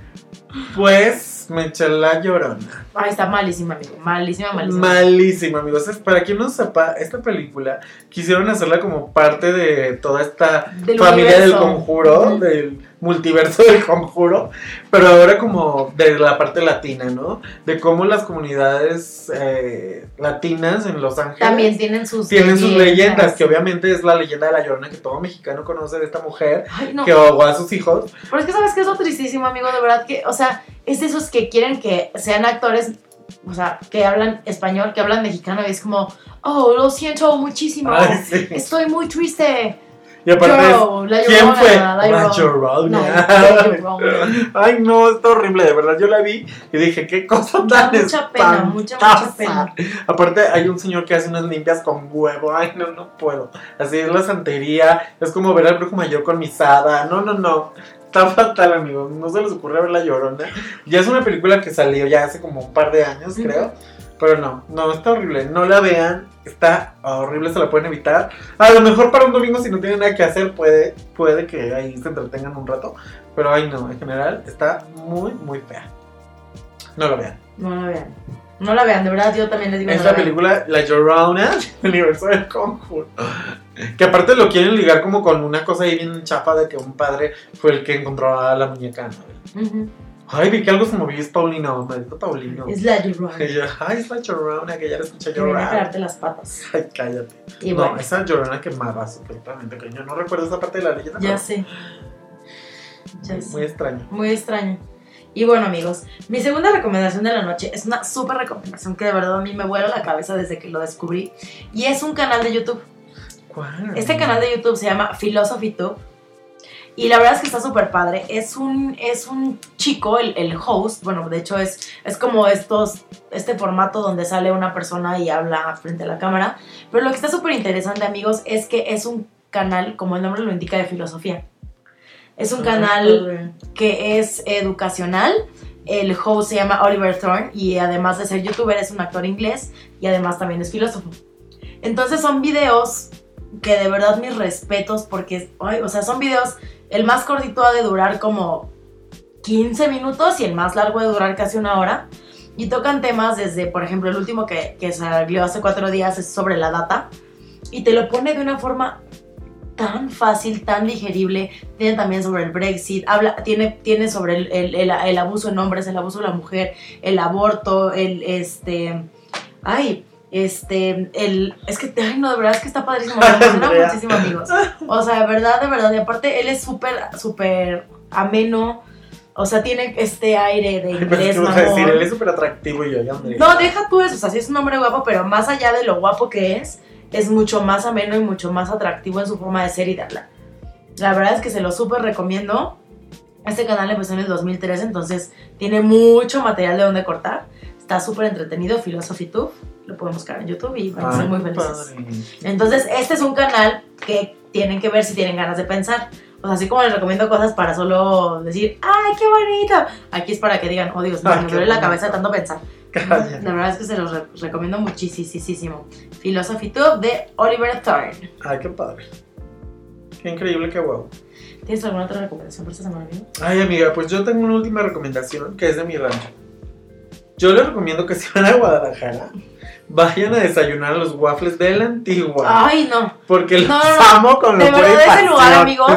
pues me eché La Llorona. Ay, está malísima, amigo. Malísima, malísima. Malísima, amigos. Es- Para quien no sepa, esta película quisieron hacerla como parte de toda esta Del familia del conjuro, del multiverso del conjuro, pero ahora como de la parte latina, ¿no? De cómo las comunidades eh, latinas en Los Ángeles También tienen sus tienen sus leyendas, que obviamente es la leyenda de la llorona que todo mexicano conoce de esta mujer Ay, no. que ahogó a sus hijos. Pero es que sabes que es lo tristísimo, amigo, de verdad que, o sea, es de esos que quieren que sean actores, o sea, que hablan español, que hablan mexicano y es como, oh, lo siento muchísimo. Ay, sí. Estoy muy triste. Y aparte, Yo, la ¿quién fue? La La Llorona. Llorona. La Llorona. Ay, no, está horrible, de verdad. Yo la vi y dije, qué cosa Da tan mucha pena, mucha, mucha pena. Aparte, hay un señor que hace unas limpias con huevo. Ay, no, no puedo. Así es la santería. Es como ver al brujo mayor con misada. No, no, no. Está fatal, amigos. No se les ocurre ver La Llorona. Ya es una película que salió ya hace como un par de años, creo. Pero no, no, está horrible. No la vean. Está horrible, se la pueden evitar. A lo mejor para un domingo, si no tienen nada que hacer, puede, puede que ahí se entretengan un rato. Pero ay, no, en general está muy, muy fea. No la vean. No la vean. No la vean, de verdad, yo también les digo Es no la la película La Llorona del universo del conjuro. Que aparte lo quieren ligar como con una cosa ahí bien chapa de que un padre fue el que encontró a la muñeca. ¿no? Ujú. Ay, vi que algo se movió, es Paulino, maldito Paulino. Es la Llorona. Ay, es la Llorona, que ya la escuché viene a llorar. jalarte las patas. Ay, cállate. Y no, bueno, esa Llorona quemaba supuestamente, que yo no recuerdo esa parte de la leyenda. ya pero sé. Ya sé. Muy extraño. Muy extraño. Y bueno, amigos, mi segunda recomendación de la noche es una súper recomendación que de verdad a mí me vuela la cabeza desde que lo descubrí. Y es un canal de YouTube. ¿Cuál? Este canal de YouTube se llama Philosophy Tube. Y la verdad es que está súper padre. Es un, es un chico, el, el host, bueno, de hecho es, es como estos, este formato donde sale una persona y habla frente a la cámara. Pero lo que está súper interesante, amigos, es que es un canal, como el nombre lo indica, de filosofía. Es un canal que es educacional. El host se llama Oliver Thorne y además de ser youtuber es un actor inglés y además también es filósofo. Entonces son videos que de verdad mis respetos porque, ay, o sea, son videos, el más cortito ha de durar como 15 minutos y el más largo de durar casi una hora. Y tocan temas desde, por ejemplo, el último que, que salió hace cuatro días es sobre la data. Y te lo pone de una forma tan fácil, tan digerible. Tiene también sobre el Brexit, habla, tiene, tiene sobre el, el- el- el abuso en hombres, el abuso de la mujer, el aborto, el este. Ay, este. El. Es que, ay, no, de verdad es que está padrísimo. Me emociona muchísimo, amigos. O sea, de verdad, de verdad. Y aparte, él es súper, súper ameno. O sea, tiene este aire de inglés, a decir, mamón. él es súper atractivo y yo, ya, Andrea. No, deja tú eso, o sea, sí es un hombre guapo, pero más allá de lo guapo que es, es mucho más ameno y mucho más atractivo en su forma de ser y de hablar. La verdad es que se lo súper recomiendo. Este canal empezó en el 2003, entonces tiene mucho material de donde cortar. Está súper entretenido, Philosophy Tube. Lo pueden buscar en YouTube y van a ser Ay, muy felices. padre. Entonces, este es un canal que tienen que ver si tienen ganas de pensar. O sea, así como les recomiendo cosas para solo decir, ¡ay, qué bonito! Aquí es para que digan, oh Dios Ay, me duele la cabeza tanto pensar. La verdad es que se los re- recomiendo muchísimo. Philosophy Tube de Oliver Thorne. Ay, qué padre. Qué increíble, qué guau. ¿Tienes alguna otra recomendación para esta semana, amigo? Ay, amiga, pues yo tengo una última recomendación que es de mi rancho. Yo les recomiendo que si van a Guadalajara, vayan a desayunar a los waffles de la antigua. Ay, no. porque los no, no, amo con De locura y verdad, ese lugar, amigos,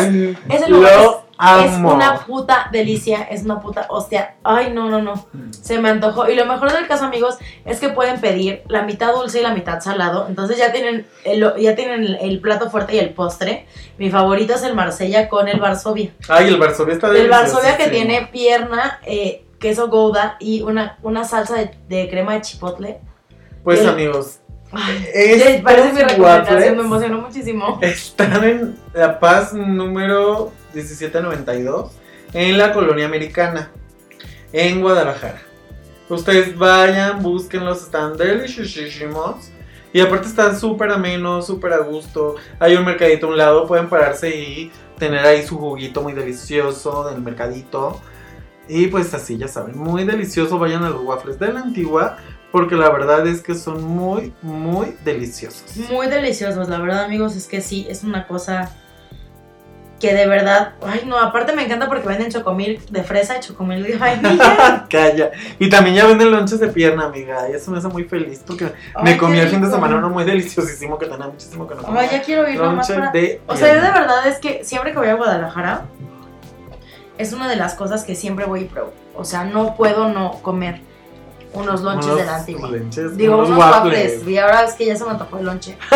Ese lugar Lo es, una puta delicia, es una puta hostia. Ay, no, no, no. Se me antojó. Y lo mejor del caso, amigos, es que pueden pedir la mitad dulce y la mitad salado. Entonces ya tienen el, ya tienen el, el plato fuerte y el postre. Mi favorito es el Marsella con el Varsovia. Ay, el Varsovia está El delicioso. Varsovia que tiene pierna, eh, queso gouda y una, una salsa de, de crema de chipotle. Pues el- amigos, Ay, parece mi recomendación, waffles me emocionó muchísimo. están en La Paz número 1792, en la colonia americana, en Guadalajara. Ustedes vayan, búsquenlos, están deliciosísimos. Y aparte están súper amenos, súper a gusto. Hay un mercadito a un lado, pueden pararse y tener ahí su juguito muy delicioso del mercadito. Y pues así, ya saben, muy delicioso. Vayan a los waffles de la antigua, porque la verdad es que son muy, muy deliciosos. Muy deliciosos, la verdad, amigos, es que sí, es una cosa que de verdad, ay no, aparte me encanta porque venden chocomil de fresa y chocomil de vainilla. Calla. Y también ya venden lonches de pierna, amiga. Y eso me hace muy feliz porque me comí el fin de semana uno muy deliciosísimo que tenía muchísimo que no comía. Ay, ya quiero ir nomás para... de O sea, yo de verdad es que siempre que voy a Guadalajara, es una de las cosas que siempre voy y pruebo. O sea, no puedo no comer unos lonches Unos de la antigua. Digo, unos unos waffles. waffles. Y ahora es que ya se me antojó el lonche.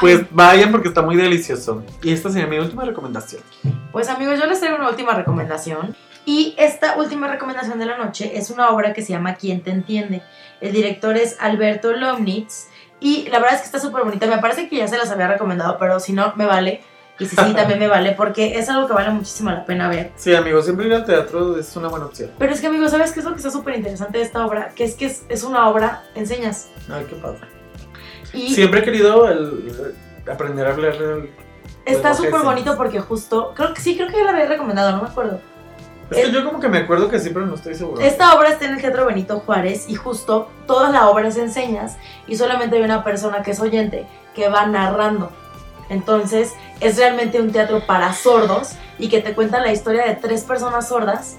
Pues vayan porque está muy delicioso. Y esta sería mi última recomendación. Pues amigos, yo les traigo una última recomendación. Y esta última recomendación de la noche es una obra que se llama ¿Quién te entiende? El director es Alberto Lomnitz. Y la verdad es que está súper bonita. Me parece que ya se las había recomendado, pero si no, me vale. Y si sí, también me vale, porque es algo que vale muchísimo la pena ver. Sí, amigos, siempre ir al teatro es una buena opción. Pero es que, amigos, ¿sabes qué es lo que está súper interesante de esta obra? Que es que es, es una obra, enseñas. Ay, qué padre. Y Siempre he querido el- aprender a hablar el- está súper bonito porque justo, creo que sí, creo que ya la había recomendado, no me acuerdo. Es que El- yo como que me acuerdo que sí, pero no estoy seguro. Esta obra está en el Teatro Benito Juárez y justo toda la obra es enseñas y solamente hay una persona que es oyente que va narrando. Entonces es realmente un teatro para sordos y que te cuenta la historia de tres personas sordas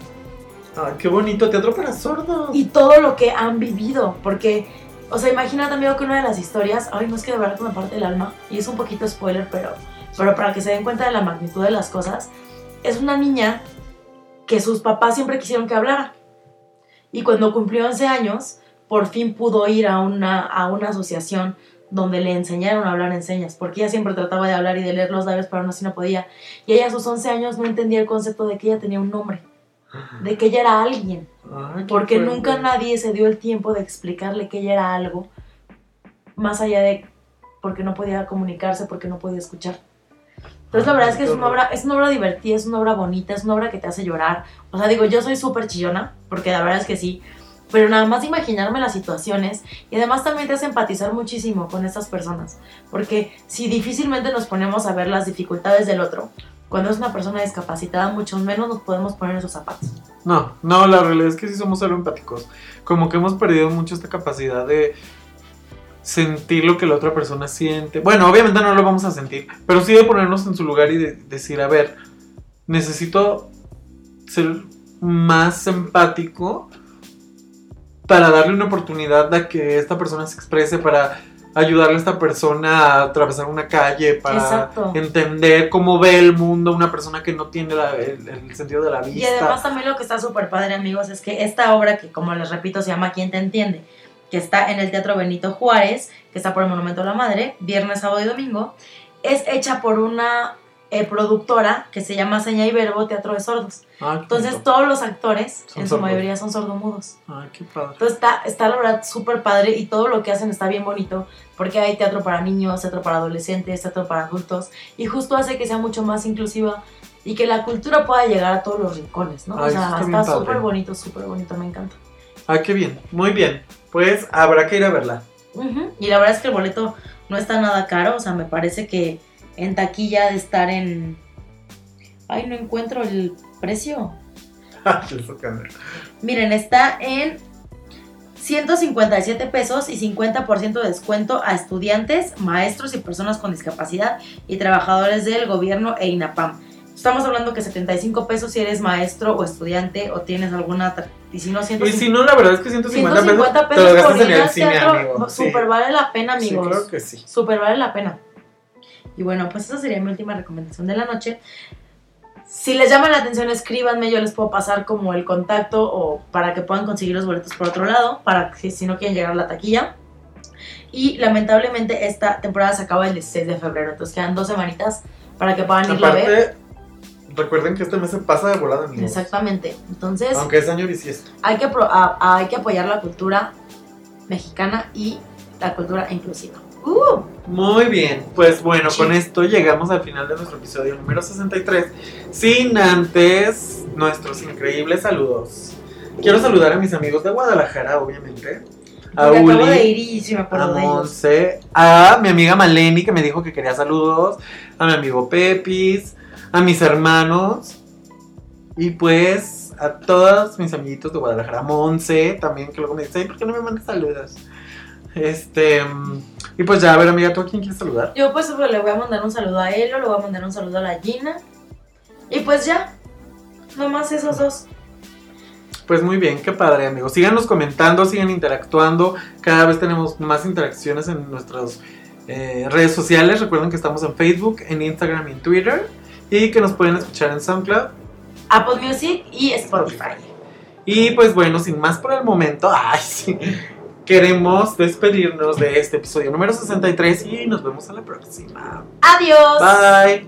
Ay, qué bonito, teatro para sordos. y todo lo que han vivido. Porque, o sea, imagínate amigo que una de las historias, ay, no es que de verdad me parte el alma y es un poquito spoiler, pero, pero para que se den cuenta de la magnitud de las cosas, es una niña que sus papás siempre quisieron que hablara. Y cuando cumplió 11 años, por fin pudo ir a una, a una asociación donde le enseñaron a hablar en señas, porque ella siempre trataba de hablar y de leer los labios, pero aún así no podía. Y ella a sus 11 años no entendía el concepto de que ella tenía un nombre, de que ella era alguien, Ay, porque fuerte. nunca nadie se dio el tiempo de explicarle que ella era algo, más allá de porque no podía comunicarse, porque no podía escuchar. Entonces la verdad es que es una obra, es una obra divertida, es una obra bonita, es una obra que te hace llorar. O sea, digo, yo soy súper chillona, porque la verdad es que sí. Pero nada más imaginarme las situaciones y además también te hace empatizar muchísimo con estas personas. Porque si difícilmente nos ponemos a ver las dificultades del otro, cuando es una persona discapacitada, mucho menos nos podemos poner en sus zapatos. No, no, la realidad es que sí somos cero empáticos. Como que hemos perdido mucho esta capacidad de sentir lo que la otra persona siente. Bueno, obviamente no lo vamos a sentir, pero sí de ponernos en su lugar y de decir, a ver, necesito ser más empático para darle una oportunidad a que esta persona se exprese, para ayudarle a esta persona a atravesar una calle, para Exacto. entender cómo ve el mundo una persona que no tiene la- el, el sentido de la vista. Y además también lo que está súper padre, amigos, es que esta obra, que como les repito, se llama ¿Quién te entiende? que está en el Teatro Benito Juárez, que está por el Monumento a la Madre, viernes, sábado y domingo, es hecha por una eh, productora que se llama Seña y Verbo Teatro de Sordos. Ah, Entonces todos los actores, en su mayoría, son sordomudos. Ay, qué padre. Entonces está, está la verdad súper padre y todo lo que hacen está bien bonito porque hay teatro para niños, teatro para adolescentes, teatro para adultos y justo hace que sea mucho más inclusiva y que la cultura pueda llegar a todos los rincones, ¿no? O sea, está súper bonito, súper bonito, me encanta. Ah, qué bien. Muy bien. Pues habrá que ir a verla. Y la verdad es que el boleto no está nada caro, o sea, me parece que en taquilla de estar en... Ay, no encuentro el precio. Cámara. Miren, está en 157 pesos y 50% de descuento a estudiantes, maestros y personas con discapacidad y trabajadores del gobierno e INAPAM. Estamos hablando que 75 pesos si eres maestro o estudiante o tienes alguna... Y si no, Y 150, si no, la verdad es que 150, 150 pesos, te pesos lo por gastas en el cine, teatro, amigo. Sí. Súper vale la pena, Sí, amigos. creo que sí. Súper vale la pena. Y bueno, pues esa sería mi última recomendación de la noche. Si les llama la atención, escríbanme, yo les puedo pasar como el contacto o para que puedan conseguir los boletos por otro lado, para que si no quieren llegar a la taquilla. Y lamentablemente esta temporada se acaba el 16 de febrero, entonces quedan dos semanitas para que puedan irla a ver. Recuerden que este mes se pasa de volada, amigos. Exactamente. Entonces, Aunque es año bisiesto. hay que, pro- a- a- hay que apoyar la cultura mexicana y la cultura inclusiva. ¡Uh! Muy bien, pues bueno, con esto llegamos al final de nuestro episodio número 63. Sin antes nuestros increíbles saludos. Quiero saludar a mis amigos de Guadalajara, obviamente. A acabo Uli, de ir y sí me a. Monse, a mi amiga Maleni que me dijo que quería saludos, a mi amigo Pepis, a mis hermanos y pues a todos mis amiguitos de Guadalajara, Monse también que luego me dice, "Ay, ¿por qué no me mandas saludos? Este, mm, y pues ya, a ver amiga, ¿tú a quién quieres saludar? Yo pues le voy a mandar un saludo a Elo, le voy a mandar un saludo a la Gina. Y pues ya, nomás esos dos. Pues muy bien, qué padre amigos. Síganos comentando, sigan interactuando. Cada vez tenemos más interacciones en nuestras eh, redes sociales. Recuerden que estamos en Facebook, en Instagram y en Twitter. Y que nos pueden escuchar en SoundCloud. Apple Music y Spotify. Y pues bueno, sin más por el momento, ay, sí, queremos despedirnos de este episodio número 63 y nos vemos a la próxima. Adiós. Bye.